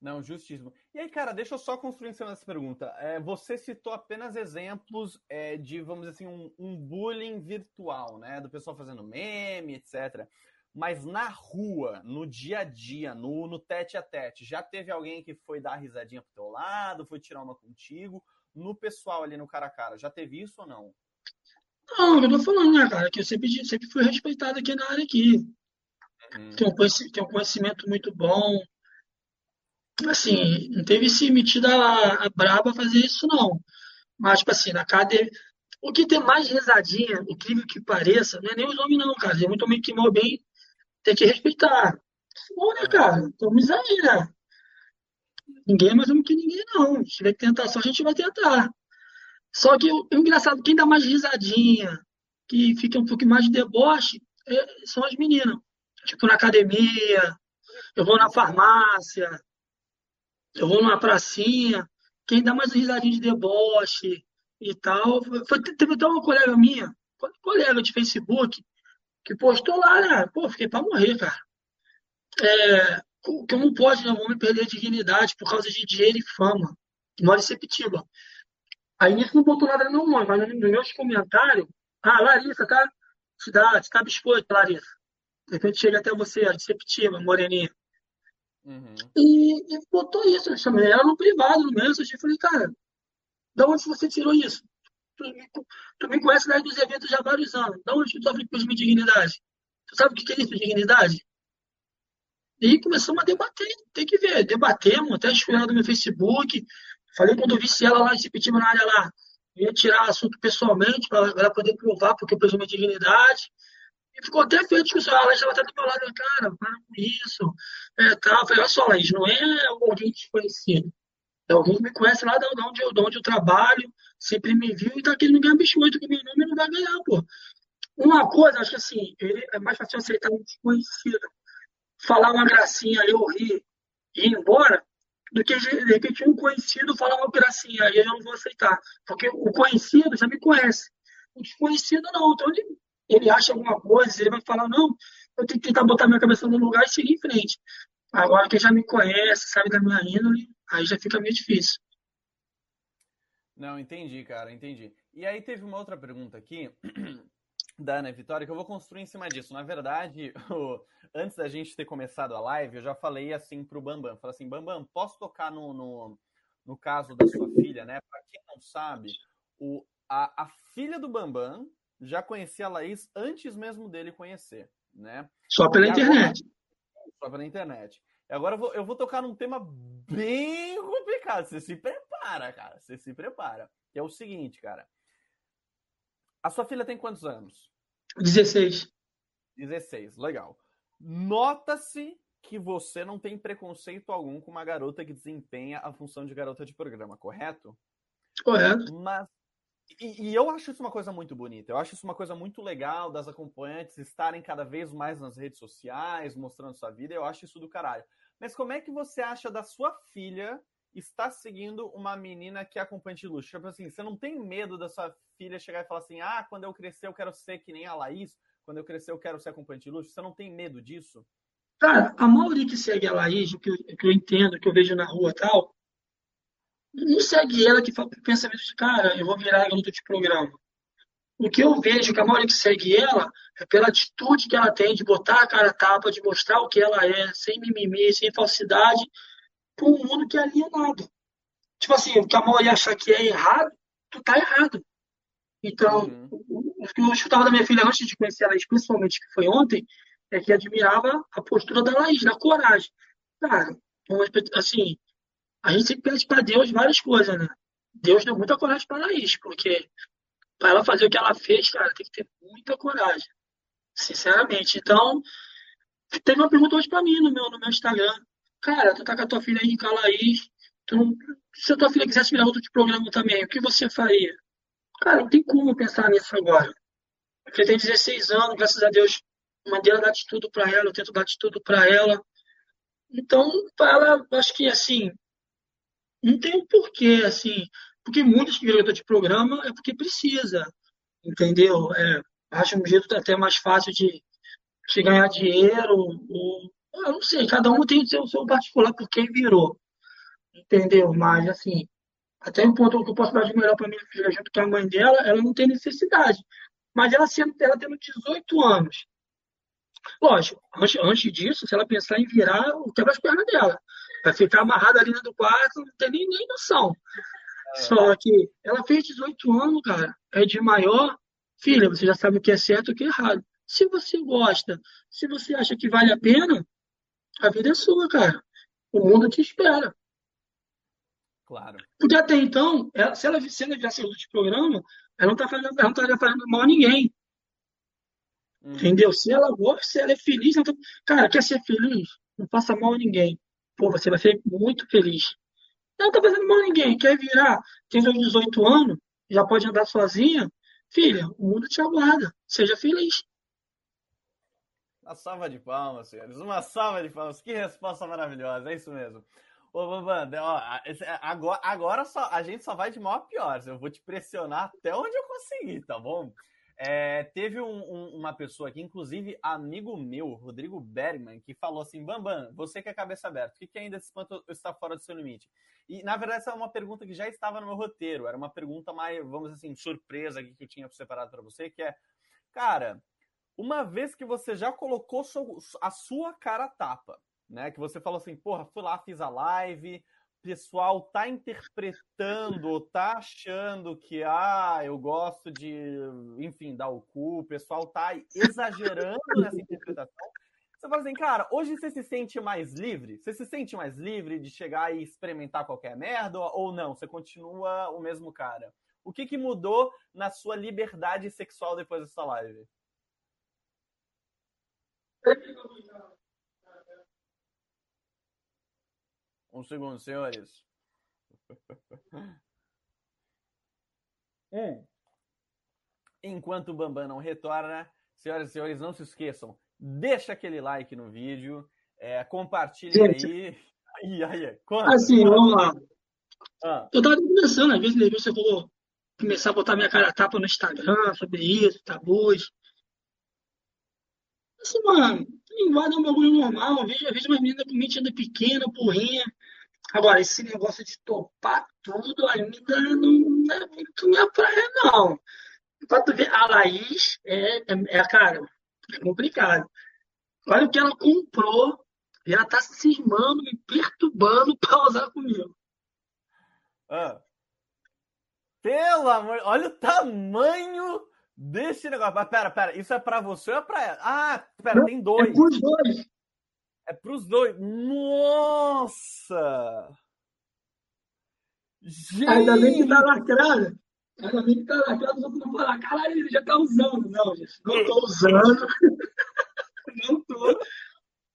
Não, justíssimo. E aí, cara, deixa eu só construir em cima dessa pergunta. É, você citou apenas exemplos é, de, vamos dizer assim, um, um, bullying virtual, né? Do pessoal fazendo meme, etc. Mas na rua, no dia a dia, no, no tete a tete, já teve alguém que foi dar risadinha pro teu lado, foi tirar uma contigo? No pessoal ali no cara a cara, já teve isso ou não? Não, eu tô falando, né, cara, que eu sempre, sempre fui respeitado aqui na área aqui. Uhum. Um tem um conhecimento muito bom. Assim, não teve se metida a, a braba fazer isso, não. Mas, tipo assim, na academia. O que tem mais risadinha, incrível que pareça, não é nem os homens, não, cara. Tem muito homem que mal bem, tem que respeitar. Bom, né, cara? Estamos aí, né? Ninguém é mais homem que ninguém, não. Se tiver que tentar só, a gente vai tentar. Só que o, o engraçado, quem dá mais risadinha, que fica um pouco mais de deboche, é, são as meninas. Tipo, na academia, eu vou na farmácia, eu vou numa pracinha. Quem dá mais risadinha de deboche e tal. Foi, teve até uma colega minha, colega de Facebook, que postou lá, né? Pô, fiquei pra morrer, cara. É, como pode né, um homem perder a dignidade por causa de dinheiro e fama? Mora em Sepetiba. Aí nisso não botou nada no nome, mas nos meus comentários, ah, Larissa, tá? Te dá biscoito, Larissa. De repente chega até você, a deceptiva, moreninha. Uhum. E, e botou isso, eu chamei ela no privado, no message, eu falei, cara, da onde você tirou isso? Tu, tu me conhece lá dos eventos já há vários anos. Da onde tu sofre com minha dignidade? Tu sabe o que é isso, dignidade? E começamos a debater, tem que ver, debatemos, até escolhendo no meu Facebook, Falei quando eu visse ela lá em Sepetiba, na área lá, ia tirar assunto pessoalmente para ela poder provar porque eu presumo dignidade. E ficou até feio a discussão. A Laís estava até do meu lado, cara, para com isso. É, tá. Eu falei, olha só, Laís, não é alguém desconhecido. É alguém que me conhece lá de onde eu, de onde eu trabalho, sempre me viu e tá querendo ganhar biscoito que meu nome não vai ganhar, pô. Uma coisa, acho que assim, ele é mais fácil aceitar um desconhecido. Falar uma gracinha, eu rir e ir embora, do que de repente um conhecido falar uma gracinha, aí eu não vou aceitar. Porque o conhecido já me conhece. O desconhecido não. Então ele, ele acha alguma coisa, ele vai falar, não, eu tenho que tentar botar minha cabeça no lugar e seguir em frente. Agora quem já me conhece, sabe da minha índole, aí já fica meio difícil. Não, entendi, cara, entendi. E aí teve uma outra pergunta aqui da Ana Vitória que eu vou construir em cima disso. Na verdade, o, antes da gente ter começado a live, eu já falei assim pro Bambam, falei assim, Bambam, posso tocar no, no, no caso da sua filha, né? Para quem não sabe, o, a, a filha do Bambam já conhecia a Laís antes mesmo dele conhecer, né? Só pela internet. só pela internet. E agora eu vou, eu vou tocar num tema bem complicado. Você se prepara, cara. Você se prepara. Que é o seguinte, cara. A sua filha tem quantos anos? 16. 16, legal. Nota-se que você não tem preconceito algum com uma garota que desempenha a função de garota de programa, correto? Correto. Mas e, e, eu acho isso uma coisa muito bonita. Eu acho isso uma coisa muito legal das acompanhantes estarem cada vez mais nas redes sociais, mostrando sua vida. Eu acho isso do caralho. Mas como é que você acha da sua filha está seguindo uma menina que é acompanhante de luxo. Tipo assim, você não tem medo da sua filha chegar e falar assim: ah, quando eu crescer eu quero ser que nem a Laís, quando eu crescer eu quero ser acompanhante de luxo? Você não tem medo disso? Cara, a maioria que segue a Laís, o que eu, que eu entendo, que eu vejo na rua tal, não segue ela que fala, pensa de cara, eu vou virar garota de programa. O que eu vejo que a maioria que segue ela é pela atitude que ela tem de botar a cara a tapa, de mostrar o que ela é, sem mimimi, sem falsidade, para um mundo que é alienado. Tipo assim, o que a maioria acha que é errado, tu tá errado. Então, uhum. o que eu escutava da minha filha antes de conhecer ela, principalmente que foi ontem, é que admirava a postura da Laís, da coragem. Cara, assim, a gente sempre pede para Deus várias coisas, né? Deus deu muita coragem para Laís, porque para ela fazer o que ela fez, cara, tem que ter muita coragem. Sinceramente. Então, teve uma pergunta hoje para mim no meu, no meu Instagram. Cara, tu tá com a tua filha aí, com a Laís. Tu não... Se a tua filha quisesse virar outro programa também, o que você faria? Cara, não tem como pensar nisso agora. Porque tem 16 anos, graças a Deus, Madeira dá de tudo para ela, eu tento dar de tudo para ela. Então, para ela, acho que assim, não tem um porquê, assim, porque muitos que viram de programa é porque precisa, entendeu? É, acho um jeito até mais fácil de, de ganhar dinheiro, ou, eu não sei, cada um tem o seu, seu particular por quem virou, entendeu? Mas, assim, até um ponto que eu posso dar de melhor para filha junto com a mãe dela, ela não tem necessidade. Mas ela, sendo, ela tendo 18 anos, lógico, antes, antes disso, se ela pensar em virar, quebra as pernas dela. Vai ficar amarrada ali dentro do quarto, não tem nem, nem noção. É. Só que ela fez 18 anos, cara, é de maior. Filha, você já sabe o que é certo e o que é errado. Se você gosta, se você acha que vale a pena, a vida é sua, cara. O mundo te espera. Claro. Porque até então, ela, se ela se ela viesse de programa, ela não está fazendo, ela não estaria fazendo mal a ninguém. Hum. Entendeu? Se ela gosta, se ela é feliz, tá... cara, quer ser feliz? Não faça mal a ninguém. Pô, você vai ser muito feliz. Não tá fazendo mal a ninguém. Quer virar, tem 18 anos, já pode andar sozinha. Filha, o mundo te aguarda. Seja feliz. Uma salva de palmas, senhores. Uma salva de palmas. Que resposta maravilhosa. É isso mesmo. Ô, Bambam, ó, agora, agora só, a gente só vai de mal a pior. Eu vou te pressionar até onde eu conseguir, tá bom? É, teve um, um, uma pessoa aqui, inclusive amigo meu, Rodrigo Bergman, que falou assim: Bambam, você que é cabeça aberta, o que, que ainda espanto está fora do seu limite? E na verdade, essa é uma pergunta que já estava no meu roteiro, era uma pergunta mais, vamos assim, surpresa aqui que eu tinha separado para você, que é, cara, uma vez que você já colocou a sua cara tapa, né? Que você falou assim, porra, fui lá, fiz a live, pessoal tá interpretando, tá achando que ah, eu gosto de, enfim, dar o cu, o pessoal tá exagerando nessa interpretação. Você fala assim, cara, hoje você se sente mais livre? Você se sente mais livre de chegar e experimentar qualquer merda ou não? Você continua o mesmo cara? O que, que mudou na sua liberdade sexual depois dessa live? Um segundo, senhores. um. Enquanto o Bambam não retorna, senhoras e senhores, não se esqueçam, deixa aquele like no vídeo, é, compartilhe aí. Aí, aí, conta, assim, vamos lá. Ah. Eu tava conversando, às vezes você falou começar a botar minha cara tapa no Instagram sobre isso, tabus. Assim, mano, linguada é um bagulho normal. Eu vejo, umas meninas com mentira pequena, porrinha. Agora, esse negócio de topar tudo ainda não é muito minha praia, não. Pra tu ver, a Laís é, é, é cara, é complicado. Olha o que ela comprou, e ela tá cismando, me perturbando pra usar comigo. Ah. Pelo amor, olha o tamanho desse negócio. Mas pera, pera, isso é pra você ou é pra ela? Ah, pera, Não, tem dois. É pros dois. É pros dois. Nossa! Gente! Ainda bem que tá lacrado. Ainda bem que tá lacrado, os outros não falar, caralho, ele já tá usando. Não, gente, não tô usando. não tô.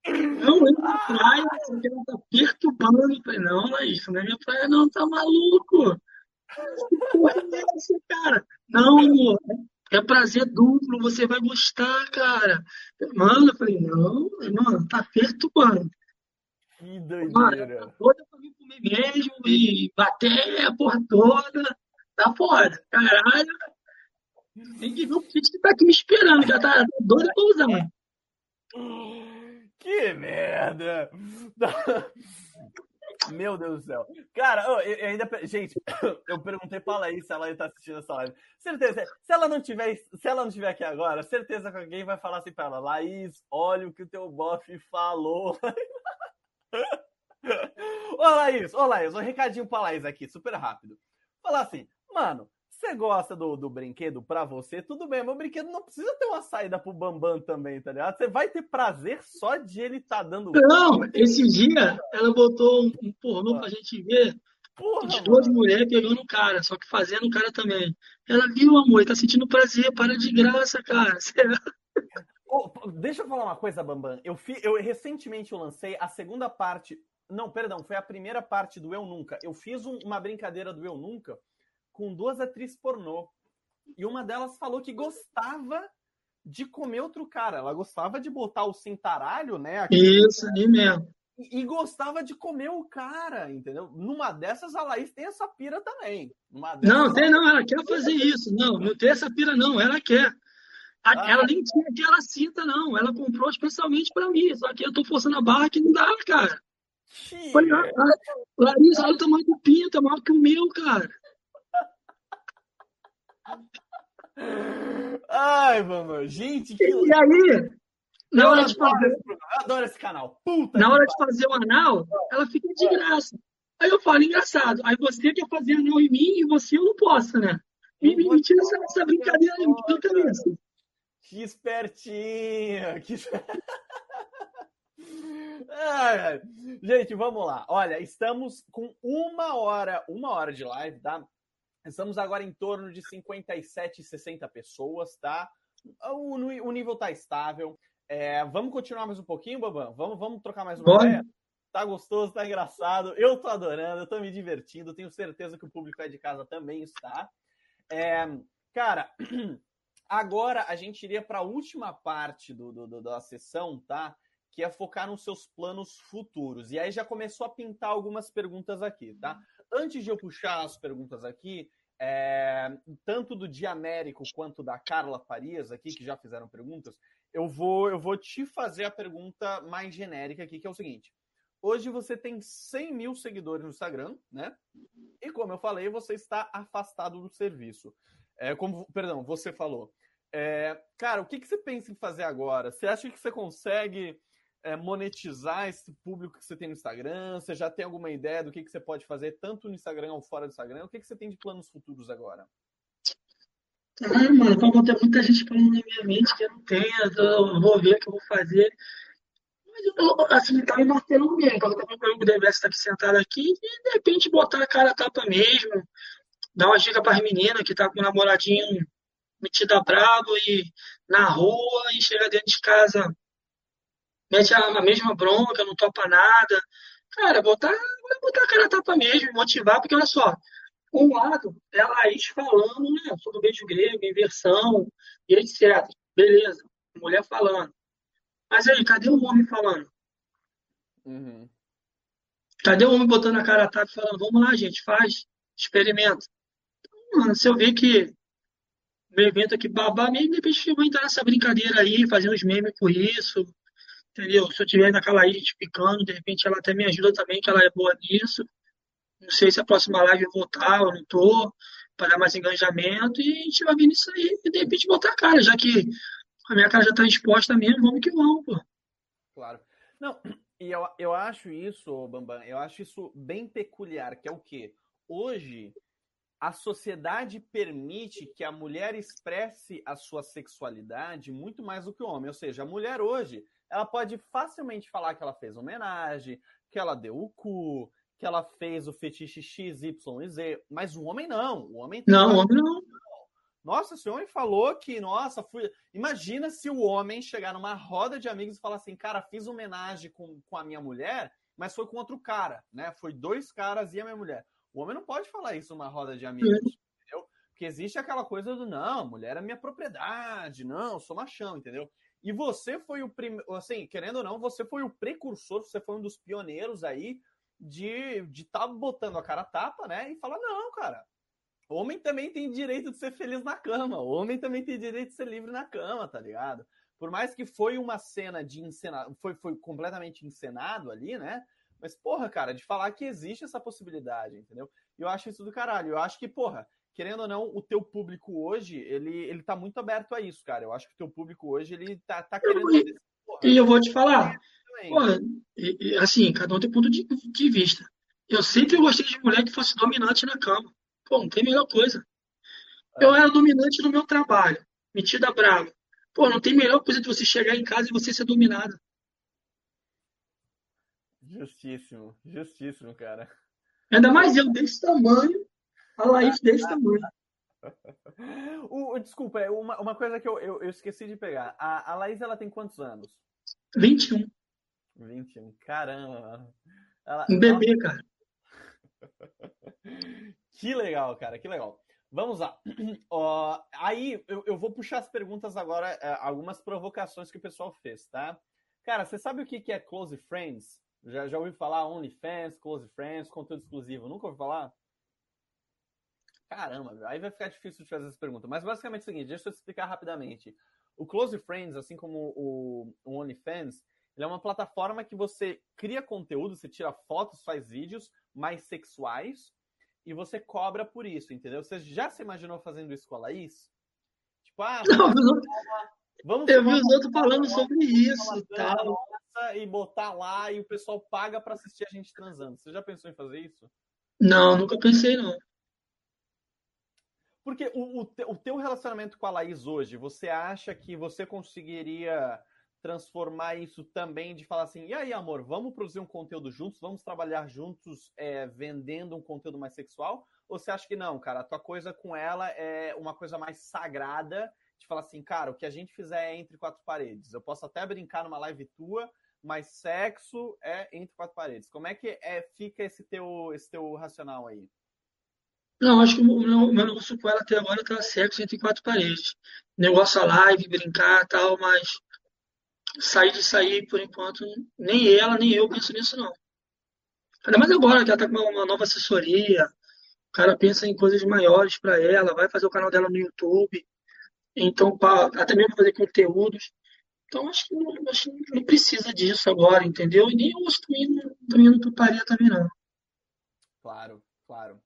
Não, ele na praia, porque ela tá perturbando. Falei, não, não é isso, não é minha praia, não, tá maluco. Que porra é essa, cara? Não, amor, é prazer duplo, você vai gostar, cara. Mano, eu falei, não, mano, tá perturbando. Que doideira. Mano, toda pra mim comer mesmo e bater a porra toda. Tá foda. Caralho. Tem que ver o que tá aqui me esperando, já tá doido pra usar. Que merda! Meu Deus do céu. Cara, eu, eu ainda. Gente, eu perguntei pra Laís se ela tá assistindo essa live. Certeza, se ela não tiver, se ela não tiver aqui agora, certeza que alguém vai falar assim pra ela, Laís, olha o que o teu bofe falou. ô Laís, ô Laís, um recadinho pra Laís aqui, super rápido. Falar assim, mano, você gosta do, do brinquedo pra você, tudo bem, mas o brinquedo não precisa ter uma saída pro Bambam também, tá ligado? Você vai ter prazer só de ele tá dando. Não, esse dia ela botou um, pornô pra gente ver. Porra, de duas mano. mulheres pegando o cara, só que fazendo o cara também. Ela viu, amor, tá sentindo prazer, para de graça, cara. Oh, deixa eu falar uma coisa, Bambam. Eu, fi, eu recentemente eu lancei a segunda parte. Não, perdão, foi a primeira parte do Eu Nunca. Eu fiz um, uma brincadeira do Eu Nunca com duas atrizes pornô. E uma delas falou que gostava de comer outro cara. Ela gostava de botar o cintaralho, né? Isso, aí mesmo. E, e, gostava de comer o cara, entendeu? Numa dessas, a Laís tem essa pira também. Dessas, não, tem não, ela quer fazer isso. Não, não tem essa pira, não. Ela quer. Ah, ela nem tinha aquela cinta, não. Ela comprou especialmente para mim. Só que eu tô forçando a barra que não dá, cara. Falei, ah, Larissa, olha o tamanho do pinto, é maior que o meu, cara. Ai, mano, gente, que... E aí, na hora de fazer... Eu adoro esse canal. Puta na hora de fazer o anal, ela fica de graça. Aí eu falo, engraçado. Aí você quer fazer anal em mim e você eu não posso, né? Me, me, tira essa, essa brincadeira aí, me cabeça. Que espertinho! Que... Ai, gente, vamos lá. Olha, estamos com uma hora, uma hora de live, tá? Estamos agora em torno de 57, 60 pessoas, tá? O, o nível tá estável. É, vamos continuar mais um pouquinho, Babão? Vamos, vamos trocar mais uma ideia? Tá gostoso, tá engraçado. Eu tô adorando, eu tô me divertindo. Tenho certeza que o público aí de casa também está. É, cara, agora a gente iria para a última parte do, do, do, da sessão, tá? Que é focar nos seus planos futuros. E aí já começou a pintar algumas perguntas aqui, tá? Antes de eu puxar as perguntas aqui, é, tanto do Diamérico quanto da Carla Farias aqui, que já fizeram perguntas, eu vou, eu vou te fazer a pergunta mais genérica aqui, que é o seguinte. Hoje você tem 100 mil seguidores no Instagram, né? E como eu falei, você está afastado do serviço. É, como, perdão, você falou. É, cara, o que, que você pensa em fazer agora? Você acha que você consegue é, monetizar esse público que você tem no Instagram? Você já tem alguma ideia do que, que você pode fazer, tanto no Instagram ou fora do Instagram? O que, que você tem de planos futuros agora? Ah, mano, como tem muita gente falando na minha mente que eu não tenho, eu vou ver o que eu vou fazer. Mas eu, assim, tá me martelando mesmo, porque eu também o DBS estar aqui sentado aqui e de repente botar a cara a tapa mesmo, dar uma dica para as meninas que tá com o namoradinho metida bravo e na rua e chega dentro de casa mete a, a mesma bronca, não topa nada. Cara, botar, botar a cara a tapa mesmo, motivar, porque olha só, um lado é a Laís falando né, sobre o beijo grego, inversão e etc. Beleza, mulher falando. Mas aí, cadê o homem falando? Uhum. Cadê o homem botando a cara a tapa e falando, vamos lá, gente, faz, experimenta. Então, mano, se eu ver que meu evento aqui babá, de repente eu vou entrar nessa brincadeira aí, fazer uns memes com isso, entendeu? Se eu tiver naquela ilha explicando, de repente ela até me ajuda também, que ela é boa nisso. Não sei se a próxima live eu vou estar ou não tô, para dar mais engajamento, e a gente vai ver nisso aí, e de repente botar a cara, já que a minha cara já está exposta mesmo, vamos que vamos, pô. Claro. Não, e eu, eu acho isso, Bambam, eu acho isso bem peculiar, que é o quê? Hoje, a sociedade permite que a mulher expresse a sua sexualidade muito mais do que o homem. Ou seja, a mulher hoje, ela pode facilmente falar que ela fez homenagem, que ela deu o cu, que ela fez o fetiche X, Y e Z, mas o homem não. O homem não, o homem não. Nossa, esse homem falou que, nossa, fui. Imagina se o homem chegar numa roda de amigos e falar assim, cara, fiz homenagem com, com a minha mulher, mas foi com outro cara, né? Foi dois caras e a minha mulher. O homem não pode falar isso numa roda de amigos, entendeu? Porque existe aquela coisa do não, mulher é minha propriedade, não, sou machão, entendeu? E você foi o primeiro, assim, querendo ou não, você foi o precursor, você foi um dos pioneiros aí de de tá botando a cara tapa, né? E falar não, cara. Homem também tem direito de ser feliz na cama. Homem também tem direito de ser livre na cama, tá ligado? Por mais que foi uma cena de encenado, foi, foi completamente encenado ali, né? Mas, porra, cara, de falar que existe essa possibilidade, entendeu? Eu acho isso do caralho. Eu acho que, porra, querendo ou não, o teu público hoje, ele, ele tá muito aberto a isso, cara. Eu acho que o teu público hoje, ele tá, tá querendo... E, e eu vou te falar, porra, e, e, assim, cada um tem ponto de, de vista. Eu sempre gostei de mulher que fosse dominante na cama. Pô, não tem melhor coisa. Eu era dominante no meu trabalho, metida brava. Pô, não tem melhor coisa de você chegar em casa e você ser dominado. Justíssimo, justíssimo, cara. Ainda mais eu desse tamanho, a Laís desse tamanho. o, desculpa, é uma, uma coisa que eu, eu, eu, esqueci de pegar. A, a Laís, ela tem quantos anos? 21. 21, caramba. Ela, um bebê, ela... cara. que legal, cara, que legal. Vamos lá. Uh, aí eu, eu, vou puxar as perguntas agora, uh, algumas provocações que o pessoal fez, tá? Cara, você sabe o que, que é Close Friends? Já, já ouviu falar OnlyFans, Close Friends, conteúdo exclusivo? Nunca ouviu falar? Caramba, aí vai ficar difícil de fazer essa pergunta. Mas basicamente é o seguinte, deixa eu explicar rapidamente. O Close Friends, assim como o, o OnlyFans, ele é uma plataforma que você cria conteúdo, você tira fotos, faz vídeos mais sexuais e você cobra por isso, entendeu? Você já se imaginou fazendo isso com a Laís? Tipo, ah, não, não. Vamos eu vi os outros falando sobre isso tal. E botar lá e o pessoal paga para assistir a gente transando. Você já pensou em fazer isso? Não, nunca pensei não. Porque o, o, o teu relacionamento com a Laís hoje, você acha que você conseguiria transformar isso também de falar assim, e aí, amor, vamos produzir um conteúdo juntos, vamos trabalhar juntos é, vendendo um conteúdo mais sexual? Ou você acha que não, cara, a tua coisa com ela é uma coisa mais sagrada, de falar assim, cara, o que a gente fizer é entre quatro paredes. Eu posso até brincar numa live tua, mas sexo é entre quatro paredes. Como é que é, fica esse teu, esse teu racional aí? Não, acho que o meu, meu negócio com ela até agora tá sexo entre quatro paredes. Negócio a live, brincar tal, mas sair de sair, por enquanto, nem ela, nem eu penso nisso, não. Ainda mais agora que ela está com uma nova assessoria, o cara pensa em coisas maiores para ela, vai fazer o canal dela no YouTube, então, pra, até mesmo fazer conteúdos. Então, acho que, não, acho que não precisa disso agora, entendeu? E nem eu também, também não toparia também, não. Claro, claro.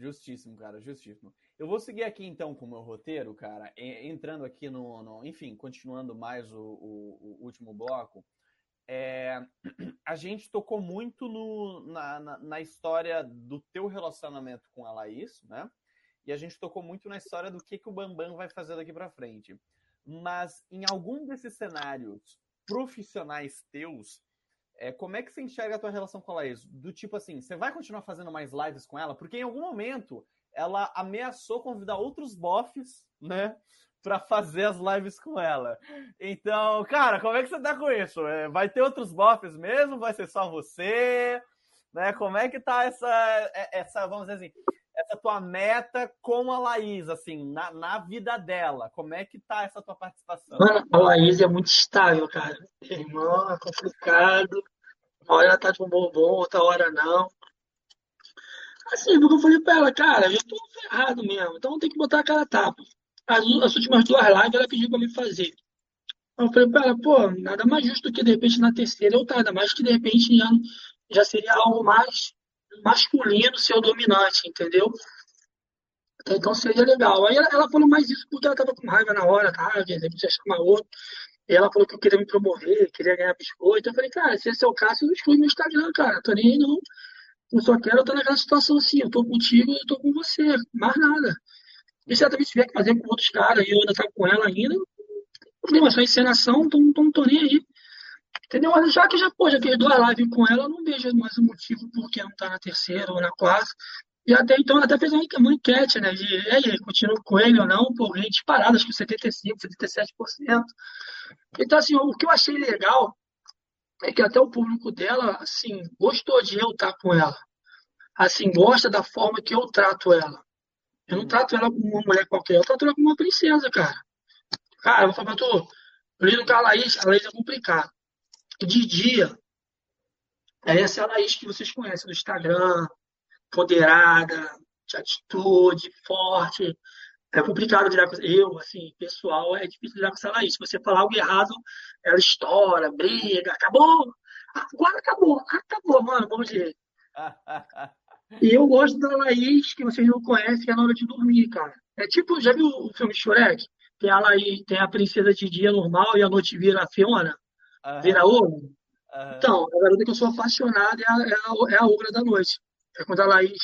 Justíssimo, cara, justíssimo. Eu vou seguir aqui então com o meu roteiro, cara, entrando aqui no. no enfim, continuando mais o, o, o último bloco. É, a gente tocou muito no, na, na, na, história do teu relacionamento com a Laís, né? E a gente tocou muito na história do que, que o Bambam vai fazer daqui para frente. Mas em algum desses cenários profissionais teus, é, como é que você enxerga a tua relação com a Laís? Do tipo assim, você vai continuar fazendo mais lives com ela? Porque em algum momento ela ameaçou convidar outros bofs, né? Pra fazer as lives com ela. Então, cara, como é que você tá com isso? É, vai ter outros bofs mesmo? Vai ser só você? Né? Como é que tá essa, é, essa, vamos dizer assim, essa tua meta com a Laís, assim, na, na vida dela? Como é que tá essa tua participação? Mano, a Laís é muito estável, cara. Irmão, é complicado. Uma hora ela tá de um bombom, outra hora não. Assim, porque eu falei pra ela, cara, eu tô ferrado mesmo, então tem que botar a cara tapa. As, as últimas duas lives ela pediu pra me fazer. Eu falei pra ela, pô, nada mais justo que de repente na terceira eu tá, ainda mais que de repente já, já seria algo mais masculino ser o dominante, entendeu? Então seria legal. Aí ela, ela, falou mais isso porque ela tava com raiva na hora, tá? De repente chamar outro. E ela falou que eu queria me promover, queria ganhar biscoito. Eu falei, cara, se esse é o caso, eu exclui no Instagram, cara. Tô nem aí não. Eu só quero estar naquela situação assim, eu tô contigo, eu tô com você, mais nada. E se tiver que fazer com outros caras e eu ainda tá com ela ainda, problema, é só encenação, então não tô nem aí. Entendeu? Mas já que já, pô, já fiz duas lives com ela, eu não vejo mais o motivo por que não tá na terceira ou na quarta. E até então ela até fez uma enquete, né? De e aí, continua com ele ou não, por gente parada, acho que 75%, 77%. Então, assim, o que eu achei legal é que até o público dela, assim, gostou de eu estar com ela. Assim, gosta da forma que eu trato ela. Eu não trato ela como uma mulher qualquer, eu trato ela como uma princesa, cara. Cara, eu vou falar pra tu, Eu lido com a Laís, a Laís é complicado. De dia, é essa é a Laís que vocês conhecem no Instagram, empoderada, de atitude, forte. É complicado lidar com eu, assim, pessoal, é difícil lidar com essa Laís. Se você falar algo errado, ela estoura, briga, acabou, agora acabou, acabou, mano, vamos ver. E eu gosto da Laís, que vocês não conhecem, que é na hora de dormir, cara. É tipo, já viu o filme Shrek? Tem a Laís, tem a princesa de dia normal e a noite vira a Fiona, vira ouro. Então, a garota que eu sou apaixonado é a, é a, é a obra da noite. É quando a Laís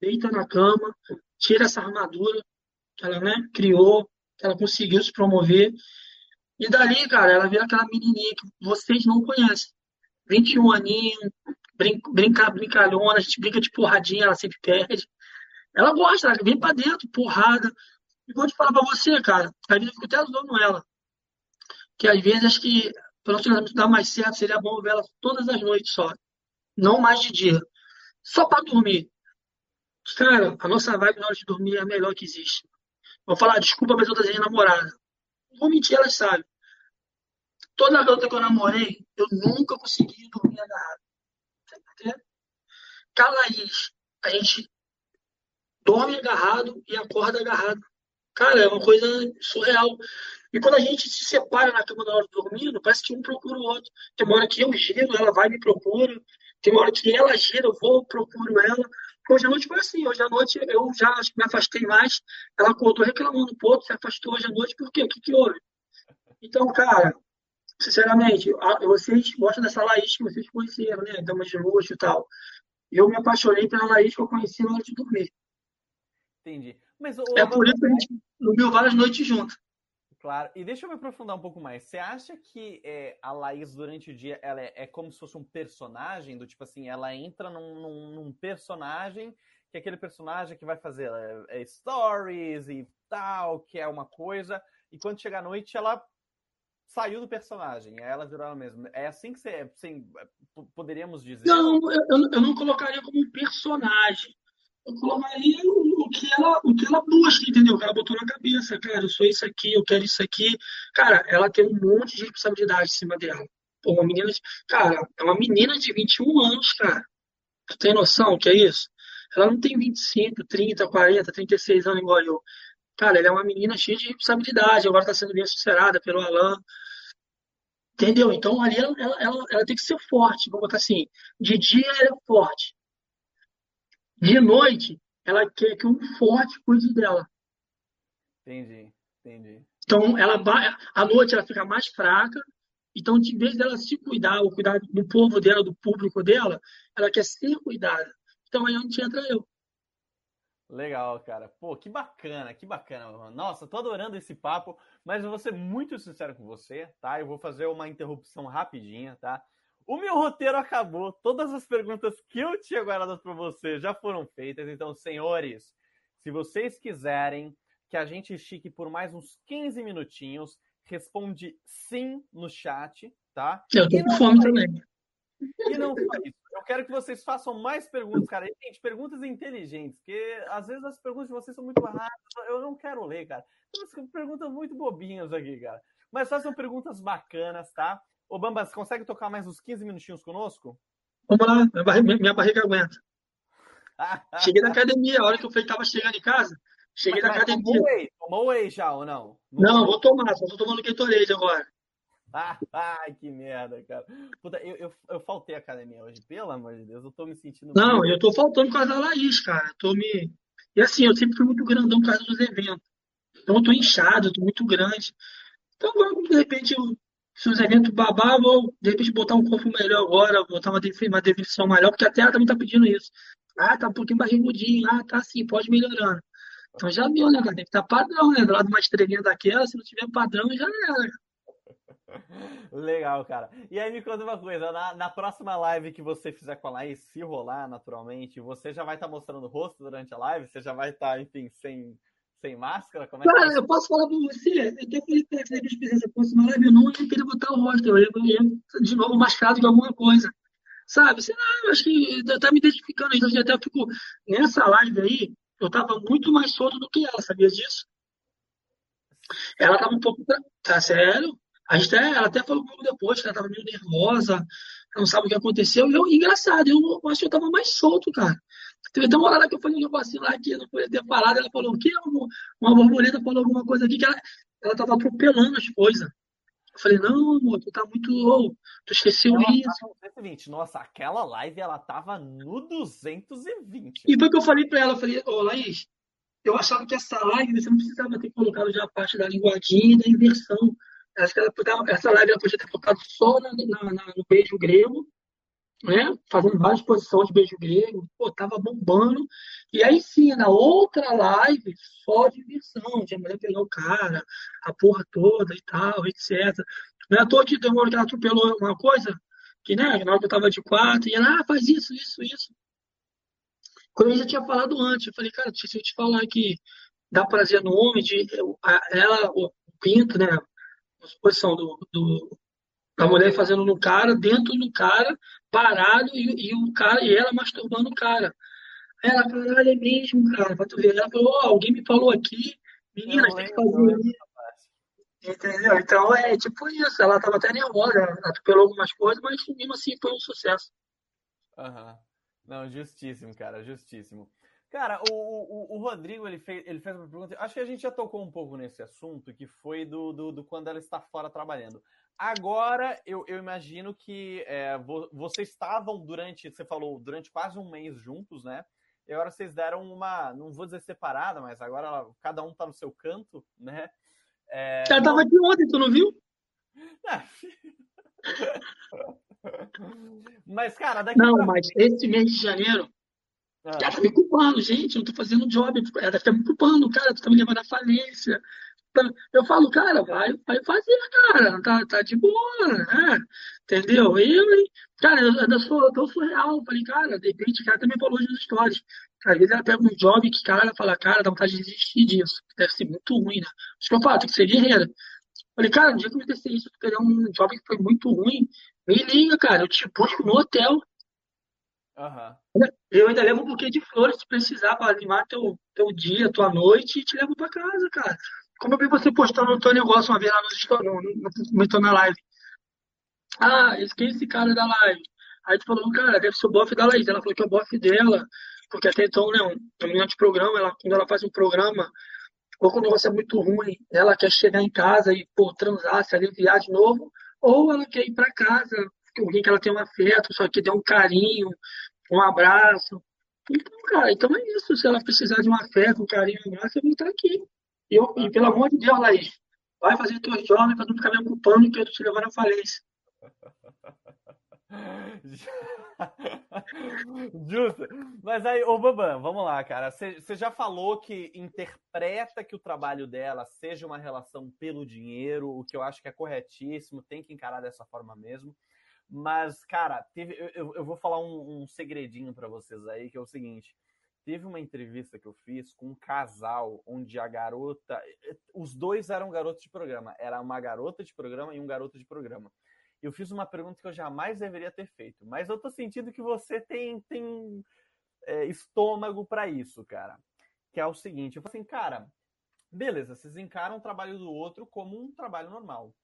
deita na cama, tira essa armadura que ela né, criou, que ela conseguiu se promover. E dali, cara, ela vira aquela menininha que vocês não conhecem. 21 aninhos, brinca, brinca, brincalhona, a gente brinca de porradinha, ela sempre perde. Ela gosta, ela vem pra dentro, porrada. E vou te falar pra você, cara, às vezes eu fico até zoando ela. Que às vezes acho que para o treinamento dar mais certo, seria bom ver ela todas as noites só. Não mais de dia. Só para dormir. Cara, a nossa vibe na hora de dormir é a melhor que existe. Vou falar, desculpa, mas eu desenho namorada. Vou mentir, elas sabem. Toda garota que eu namorei, eu nunca consegui dormir agarrado. Com a Laís, a gente dorme agarrado e acorda agarrado. Cara, é uma coisa surreal. E quando a gente se separa na cama na hora de dormir, parece que um procura o outro. Tem uma hora que eu giro, ela vai e me procura. Tem uma hora que ela gira, eu vou, procuro ela. Hoje à noite foi assim. Hoje à noite eu já acho que me afastei mais. Ela acordou reclamando, pô, se afastou hoje à noite, por quê? O que, que houve? Então, cara, sinceramente, vocês gostam dessa Laís que vocês conheceram, né? Damas de luxo e tal. Eu me apaixonei pela Laís que eu conheci na hora de dormir. Entendi. Mas, é por isso que a gente dormiu várias noites juntos. Claro. E deixa eu me aprofundar um pouco mais. Você acha que é, a Laís, durante o dia, ela é, é, como se fosse um personagem? Do tipo assim, ela entra num, num, num personagem, que é aquele personagem que vai fazer é, é stories e tal, que é uma coisa, e quando chega a noite, ela saiu do personagem, ela virou ela mesma. É assim que você, assim, poderíamos dizer? Não, eu, eu não colocaria como um personagem eu colocaria o, o, que ela, o que ela busca, entendeu? Que ela botou na cabeça, cara, eu sou isso aqui, eu quero isso aqui. Cara, ela tem um monte de responsabilidade em cima dela. Pô, uma menina, de, cara, é uma menina de 21 anos, cara. Tu tem noção que é isso? Ela não tem 25, 30, 40, 36 anos igual eu. Cara, ela é uma menina cheia de responsabilidade, agora tá sendo bem assessorada pelo Alan. Entendeu? Então ali ela, ela, ela, ela tem que ser forte, vamos botar assim. De dia ela é forte. De noite, ela quer que um forte cuide dela. Entendi, entendi. Então, ela à noite ela fica mais fraca. Então, em vez dela se cuidar, ou cuidar do povo dela, do público dela, ela quer ser cuidada. Então, aí é onde entra eu. Legal, cara. Pô, que bacana, que bacana. Mano. Nossa, tô adorando esse papo, mas eu vou ser muito sincero com você, tá? Eu vou fazer uma interrupção rapidinha, tá? O meu roteiro acabou. Todas as perguntas que eu tinha guardado para você já foram feitas. Então, senhores, se vocês quiserem que a gente estique por mais uns 15 minutinhos, responde sim no chat, tá? Eu tô com fome também. E não só isso. Eu quero que vocês façam mais perguntas, cara. E, gente, perguntas inteligentes, porque às vezes as perguntas de vocês são muito raras. Eu não quero ler, cara. Perguntas muito bobinhas aqui, cara. Mas façam perguntas bacanas, tá? Ô, Bamba, você consegue tocar mais uns 15 minutinhos conosco? Vamos lá, minha barriga, minha barriga aguenta. cheguei da academia, a hora que eu estava chegando em casa, cheguei mas, da academia. Tomou whey, tomou whey já ou não? Não, não vou tomar, só tô tomando Gatorade agora. Ai, que merda, cara. Puta, eu, eu, eu faltei a academia hoje, pelo amor de Deus, eu tô me sentindo. Não, eu tô faltando por causa da Laís, cara. Eu tô me. E assim, eu sempre fui muito grandão por causa dos eventos. Então eu tô inchado, eu tô muito grande. Então agora, de repente, eu se os eventos babar, vou de repente botar um corpo melhor agora, botar uma, definição maior, porque a Terra também tá pedindo isso. Ah, tá um pouquinho barrigudinho, ah, tá assim, pode melhorando. Então já viu, né, cara? Tem que estar tá padrão, né? Do lado de uma estrelinha daquela, se não tiver padrão, já era. Legal, cara. E aí me conta uma coisa, na, na, próxima live que você fizer com a Laís, se rolar naturalmente, você já vai estar tá mostrando o rosto durante a live? Você já vai estar, tá, enfim, sem, sem máscara? Como é Cara, que... eu posso falar pra você, eu até falei pra você que se fosse uma live, eu não ia querer botar o rosto, eu ia, eu de novo mascarado de alguma coisa. Sabe? Sei lá, eu acho que tá me identificando, então até eu fico. Nessa live aí, eu tava muito mais solto do que ela, sabia disso? Ela tava um pouco. Tá sério? A gente até, ela até falou comigo depois que ela tava meio nervosa, não sabe o que aconteceu. E eu, engraçado, eu, eu acho que eu tava mais solto, cara. Teve até uma hora que eu falei negocinho lá que não podia ter falado, ela falou o quê? Uma, uma borboleta falou alguma coisa aqui que ela, ela tava atropelando as coisas. Eu falei, não, amor, tu tá muito. Oh, tu esqueceu Ela isso. tava no 220. Nossa, aquela live ela tava no 220. E foi o que eu falei pra ela, eu falei, ô Laís, eu achava que essa live você não precisava ter colocado já a parte da linguadinha e da inversão. Acho que ela essa live ela podia ter focado só na- na- na- no beijo grego, né? Fazendo várias posições de beijo grego. Pô, tava bombando. E aí sim, na outra live, só de inversão, de mulher pegar o cara, a porra toda e tal, etc. Não é à toa que hora que ela atropelou uma coisa, que, né, na hora que eu tava de quatro, e ela, ah, faz isso, isso, isso. Quando eu já tinha falado antes, eu falei, cara, se eu te falar que dá prazer no homem, de, ela, o pinto, né, a posição do, do- da mulher fazendo no cara, dentro do cara, parado, e, e o cara, e ela masturbando o cara. Aí ela, caralho, é mesmo, cara, pra tu ver. Ela falou, ó, alguém me falou aqui, menina, tem que lembro, eu fazer isso. Entendeu? Então é tipo isso, ela tava até nervosa, ela atropelou algumas coisas, mas mesmo assim foi um sucesso. Aham. Não, justíssimo, cara, justíssimo. Cara, o, o, o Rodrigo, ele fez, ele fez uma pergunta, acho que a gente já tocou um pouco nesse assunto, que foi do, do, do quando ela está fora trabalhando. Agora, eu, eu imagino que é, vo- vocês estavam durante, você falou, durante quase um mês juntos, né? E agora vocês deram uma, não vou dizer separada, mas agora ela- cada um tá no seu canto, né? É, Ela tava aqui ontem, tu não viu? Mas, cara, daqui Não, pra mas esse mês de janeiro, Ah, ela tá me culpando, gente, eu tô fazendo job, ela tá me culpando, cara, tu tá me levando à falência. Eu falo, cara, vai, vai fazer, cara, tá, tá de boa, né? Entendeu? Eu, cara, eu, eu sou, eu surreal. Eu falei, cara, de repente, cara também falou nos stories. Às vezes ela pega um job que, cara, ela fala, cara, dá vontade de desistir disso. Deve ser muito ruim, né? Isso que eu falo, tem que ser guerreira. Eu falei, cara, no dia que eu acontecer isso, pegar um job que foi muito ruim, me liga, cara, eu te busco no hotel. Aham. Eu ainda levo um buquê de flores se precisar para animar teu, teu dia, tua noite e te levo para casa, cara. Como eu vi você postando o teu negócio uma vez lá no, no, no, na live. Ah, é esse cara da live? Aí tu falou, cara, deve ser o bofe da Laís. Ela falou que é o bofe dela, porque até então, né, um menino de programa, ela, quando ela faz um programa, ou quando o negócio é muito ruim, ela quer chegar em casa e, pô, transar, se aliviar de novo, ou ela quer ir para casa, alguém que ela tem um afeto, só que dê um carinho, um abraço. Então, cara, então é isso. Se ela precisar de um afeto, um carinho, um abraço, eu vou estar aqui. E, eu, e pelo amor de Deus, Laís, vai fazer teus jovens para não ficar me ocupando que eu tô te levando à falência. Justo. Mas aí, ô Baban, vamos lá, cara. Você já falou que interpreta que o trabalho dela seja uma relação pelo dinheiro, o que eu acho que é corretíssimo, tem que encarar dessa forma mesmo. Mas, cara, teve, eu, eu vou falar um, um segredinho para vocês aí, que é o seguinte. Teve uma entrevista que eu fiz com um casal onde a garota. Os dois eram garotos de programa. Era uma garota de programa e um garoto de programa. Eu fiz uma pergunta que eu jamais deveria ter feito, mas eu tô sentindo que você tem, tem é, estômago para isso, cara. Que é o seguinte: eu falei assim, cara, beleza, vocês encaram o trabalho do outro como um trabalho normal.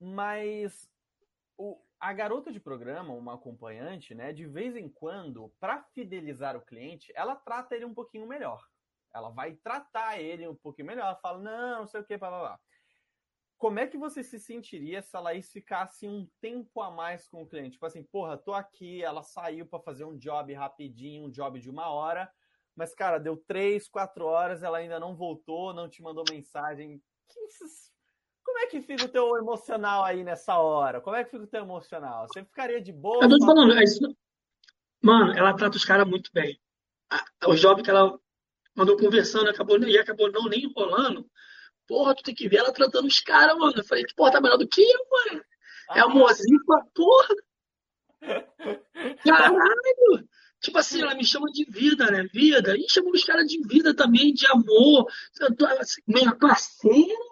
Mas o, a garota de programa, uma acompanhante, né, de vez em quando, para fidelizar o cliente, ela trata ele um pouquinho melhor. Ela vai tratar ele um pouquinho melhor, ela fala, não, não sei o que, blá blá blá. Como é que você se sentiria se a Laís ficasse um tempo a mais com o cliente? Tipo assim, porra, tô aqui, ela saiu para fazer um job rapidinho, um job de uma hora, mas, cara, deu três, quatro horas, ela ainda não voltou, não te mandou mensagem. Como é que fica o teu emocional aí nessa hora? Como é que fica o teu emocional? Você ficaria de boa? Eu tô te falando, é isso. Mano, ela trata os caras muito bem. O job que ela mandou conversando acabou, e acabou não nem enrolando. Porra, tu tem que ver ela tratando os caras, mano. Eu falei, porra, tá melhor do que eu, mano. É amorzinho com a porra. Caralho! Tipo assim, ela me chama de vida, né? Vida. E chama os caras de vida também, de amor. Assim, minha parceira.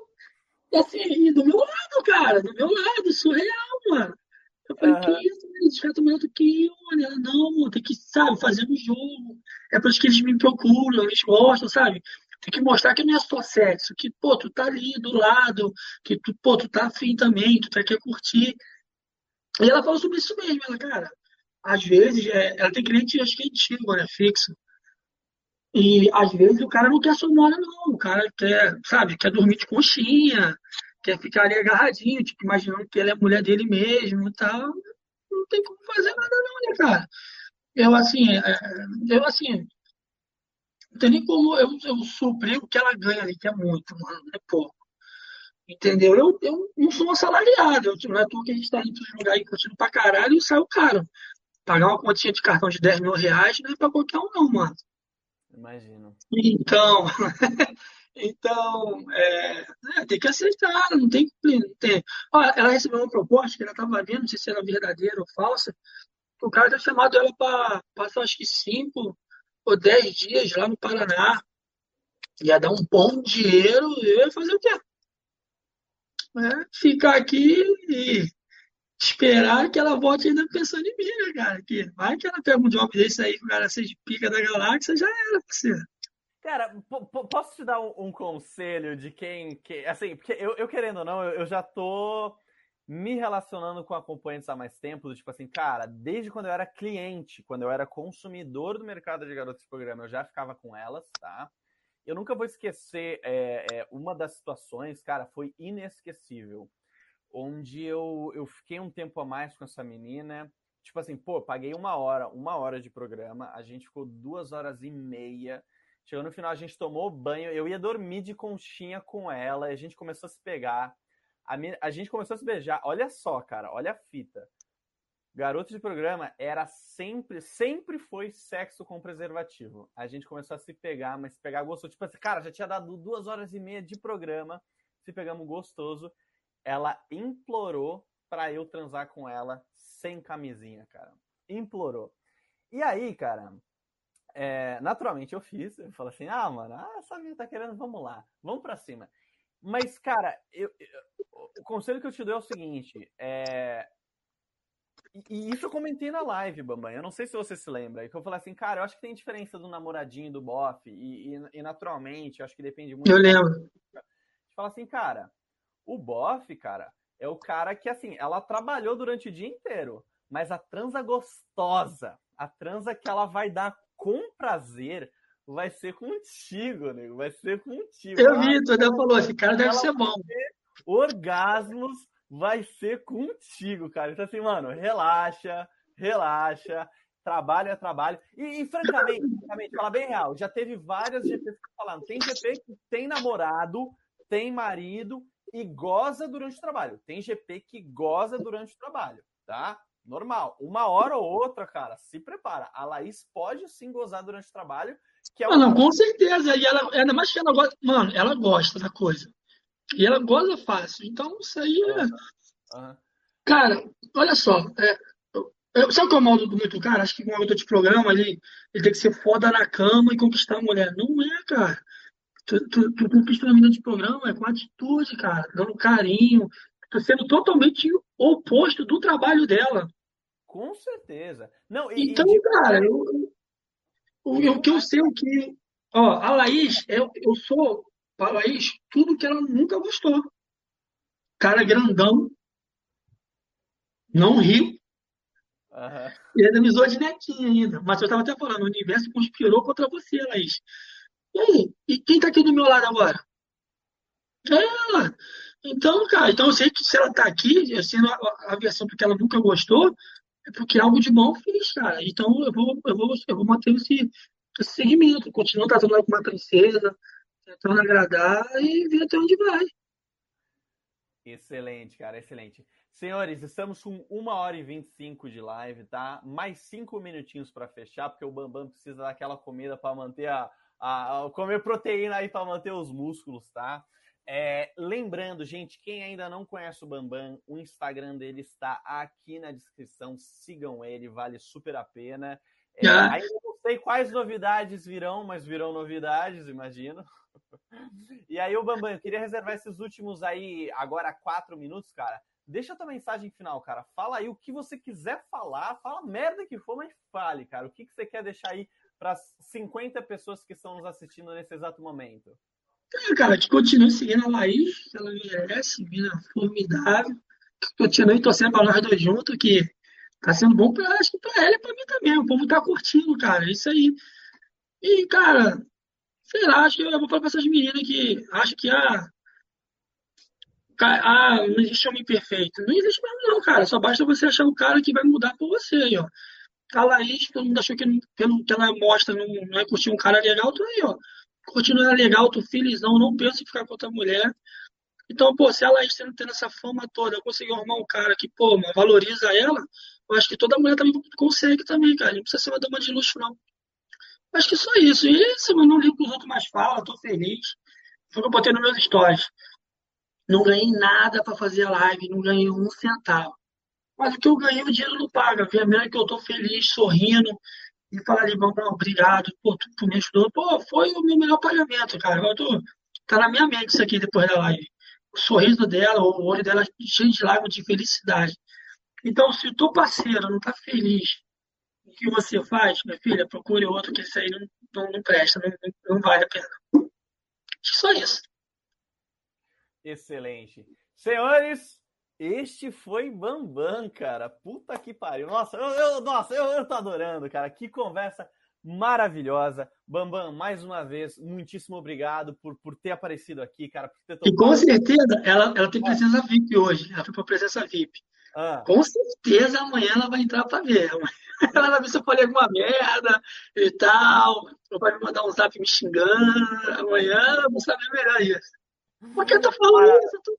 E assim, do meu lado, cara. Do meu lado, surreal, mano. Eu falei, uhum. que isso, eles caras estão melhor do que eu, mano. Ela, não, mano, tem que, sabe, fazer um jogo. É por isso que eles me procuram, eles gostam, sabe? tem que mostrar que não é só sexo, que, pô, tu tá ali do lado, que tu, pô, tu tá afim também, tu tá quer curtir. E ela falou sobre isso mesmo, ela, cara, às vezes, é, ela tem cliente, acho que é antigo, né, fixo. E às vezes o cara não quer sonora, não. O cara quer, sabe, quer dormir de conchinha, quer ficar ali agarradinho, tipo, imaginando que ela é mulher dele mesmo e tal. Não tem como fazer nada, não, né, cara? Eu, assim, é, eu, assim, não tem nem como eu, eu suprir o que ela ganha ali, que é muito, mano, é pouco. Entendeu? Eu, eu não sou um assalariado, eu, não é tudo que a gente tá indo lugar aí curtindo pra caralho e saiu caro. Pagar uma continha de cartão de 10 mil reais não é pra qualquer um, não, mano. Imagino. Então, então é, é, tem que aceitar, não tem que. Ela recebeu uma proposta que ela estava vendo, não sei se era verdadeira ou falsa. O cara tinha chamado ela para passar acho que cinco ou dez dias lá no Paraná. Ia dar um bom dinheiro, eu ia fazer o quê? É, ficar aqui e esperar que ela volte ainda pensando em mim, né, cara? Que vai que ela pega um job desse aí, que o cara seja pica da galáxia, já era, parceiro. Cara, posso te dar um, um, conselho de quem. Que, assim, porque eu, eu querendo ou não, eu, eu, já tô me relacionando com acompanhantes há mais tempo, tipo assim, cara, desde quando eu era cliente, quando eu era consumidor do mercado de garotos de programa, eu já ficava com elas, tá? Eu nunca vou esquecer é, é, uma das situações, cara, foi inesquecível onde eu, eu fiquei um tempo a mais com essa menina. Tipo assim, pô, paguei uma hora, uma hora de programa, a gente ficou duas horas e meia. Chegou no final, a gente tomou banho, eu ia dormir de conchinha com ela, a gente começou a se pegar. A, a gente começou a se beijar. Olha só, cara, olha a fita. Garoto de programa era sempre, sempre foi sexo com preservativo. A gente começou a se pegar, mas se pegar gostoso. Tipo assim, cara, já tinha dado duas horas e meia de programa, se pegamos gostoso ela implorou para eu transar com ela sem camisinha, cara. Implorou. E aí, cara, é, naturalmente eu fiz. Eu falei assim: ah, mano, ah, essa menina tá querendo, vamos lá, vamos para cima. Mas, cara, eu, eu, o conselho que eu te dou é o seguinte: é, e, isso eu comentei na live, Bambam. Eu não sei se você se lembra. Que eu falei assim, cara, eu acho que tem diferença do namoradinho do bofe. E, e, e naturalmente, eu acho que depende muito. Eu lembro. Fala assim, cara, o Boff, cara, é o cara que, assim, ela trabalhou durante o dia inteiro, mas a transa gostosa, a transa que ela vai dar com prazer, vai ser contigo, nego. Vai ser contigo. Eu vi, tu até falou, esse cara deve ser bom. Orgasmos vai ser contigo, cara. Então, assim, mano, relaxa, relaxa. Trabalho é trabalho. E, e francamente, francamente, falar bem real, já teve várias GPs falando. Tem GP que tem namorado, tem marido e goza durante o trabalho. Tem GP que goza durante o trabalho, tá? Normal. Uma hora ou outra, cara, se prepara. A Laís pode sim gozar durante o trabalho. Que é uma... Não, com certeza. E ela, ainda mais que ela gosta. Mano, ela gosta da coisa. E ela goza fácil. Então, isso aí é. Uhum. Cara, olha só. É, eu, sabe qual é o mal do muito cara? Acho que um ator de programa ele, ele tem que ser foda na cama e conquistar a mulher. Não é, cara. Tu, tu, tu conquista uma menina de programa é com atitude, cara, dando carinho, tu sendo totalmente oposto do trabalho dela. Com certeza. Não, e, então, e... cara, eu, o, o que eu sei o que. Ó, a Laís, eu, eu sou, a Laís, tudo que ela nunca gostou. Cara grandão, não ri. Uhum. E ainda me zoou de netinha ainda. Mas eu estava até falando, o universo conspirou contra você, Laís. E? E quem tá aqui do meu lado agora? É ela. Então, cara, então eu sei que se ela tá aqui, sendo a, a versão porque ela nunca gostou, é porque algo de bom fiz, cara. Então eu vou, eu vou, eu vou manter esse, esse segmento, continuar tratando ela como uma princesa, tentando agradar e ver até onde vai. Excelente, cara, excelente. Senhores, estamos com uma hora e 25 de live, tá? Mais cinco minutinhos para fechar, porque o Bambam precisa daquela comida para manter a, a, comer proteína aí para manter os músculos, tá? É, lembrando, gente, quem ainda não conhece o Bambam, o Instagram dele está aqui na descrição. Sigam ele, vale super a pena. É, ah. Ainda não sei quais novidades virão, mas virão novidades, imagino. E aí, o Bambam, eu queria reservar esses últimos aí, agora quatro minutos, cara. Deixa a tua mensagem final, cara. Fala aí o que você quiser falar, fala merda que for, mas fale, cara. O que, que você quer deixar aí para as 50 pessoas que estão nos assistindo nesse exato momento? É, cara, que continue seguindo a Laís, ela merece, mina formidável. Continue torcendo para nós dois juntos, que tá sendo bom pra, acho que pra ela e pra mim também. O povo tá curtindo, cara. É isso aí. E, cara, sei lá, acho que eu vou falar pra essas meninas que acho que ah, ah, não existe homem perfeito. Não existe mesmo, não, cara. Só basta você achar o cara que vai mudar por você aí, ó. A Laís, todo mundo achou que ela mostra não, não é curtir um cara legal, tu aí, ó. Ela legal, tu felizão, não pensa em ficar com outra mulher. Então, pô, se a Laís tendo, tendo essa fama toda, conseguir arrumar um cara que, pô, valoriza ela, eu acho que toda mulher também consegue também, cara. Não precisa ser uma dama de luxo, não. Acho que só isso. E isso, eu não ligo que os outros mais falam, tô feliz. Foi o que eu botei nos meus stories. Não ganhei nada para fazer a live, não ganhei um centavo. Mas o que eu ganhei, o dinheiro não paga. Ver mesmo que eu tô feliz, sorrindo, e falar ali, vamos, obrigado, pô, tu, tu, me ajudou. Pô, foi o meu melhor pagamento, cara. Eu tô, tá na minha mente isso aqui depois da live. O sorriso dela, o olho dela cheio de lágrimas de felicidade. Então, se o teu parceiro não tá feliz o que você faz, minha filha, procure outro que isso aí não, não, não presta, não, não vale a pena. Só isso. Excelente. Senhores, este foi Bambam, cara. Puta que pariu. Nossa, eu, eu nossa, eu, eu tô adorando, cara. Que conversa maravilhosa. Bambam, mais uma vez, muitíssimo obrigado por, por ter aparecido aqui, cara. e com certeza, ela, ela tem presença VIP hoje. Ela foi para presença VIP. Ah. Com certeza amanhã ela vai entrar para ver. Ela vai ver se eu falei alguma merda e tal. Ou vai me mandar um zap me xingando. Amanhã eu vou saber melhor isso. Por que eu tô falando isso? Eu tô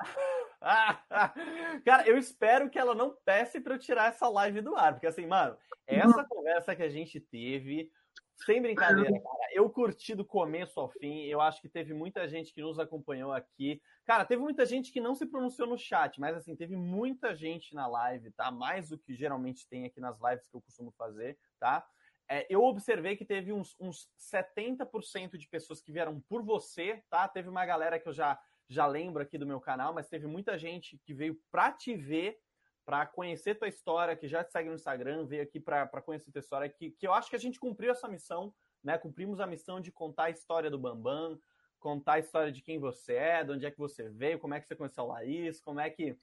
Cara, eu espero que ela não peça para eu tirar essa live do ar, porque assim, mano, essa conversa que a gente teve, sem brincadeira, cara, eu curti do começo ao fim. Eu acho que teve muita gente que nos acompanhou aqui. Cara, teve muita gente que não se pronunciou no chat, mas assim, teve muita gente na live, tá? Mais do que geralmente tem aqui nas lives que eu costumo fazer, tá? É, eu observei que teve uns, uns 70% de pessoas que vieram por você, tá? Teve uma galera que eu já, já lembro aqui do meu canal, mas teve muita gente que veio pra te ver, pra conhecer tua história, que já te segue no Instagram, veio aqui pra conhecer tua história, que, que eu acho que a gente cumpriu essa missão, né? Cumprimos a missão de contar a história do Bambam, contar a história de quem você é, de onde é que você veio, como é que você conheceu a Laís, como é que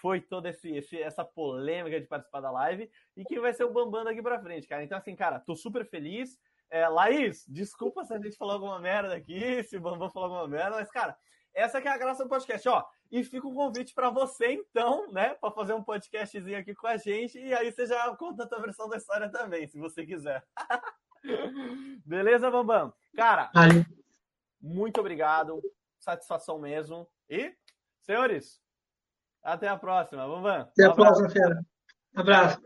foi toda esse, esse, essa polêmica de participar da live e quem vai ser o Bambam daqui pra frente, cara. Então, assim, cara, tô super feliz. É, Laís, desculpa se a gente falou alguma merda aqui, se o Bambam falou alguma merda, mas, cara, essa que é a graça do podcast, ó. E fica um convite para você, então, né, para fazer um podcastzinho aqui com a gente e aí você já conta a tua versão da história também, se você quiser. Beleza, Bambam? Cara, Valeu. muito obrigado, satisfação mesmo. E, senhores, até a próxima. Vamos, Até a próxima, Fera. Abraço.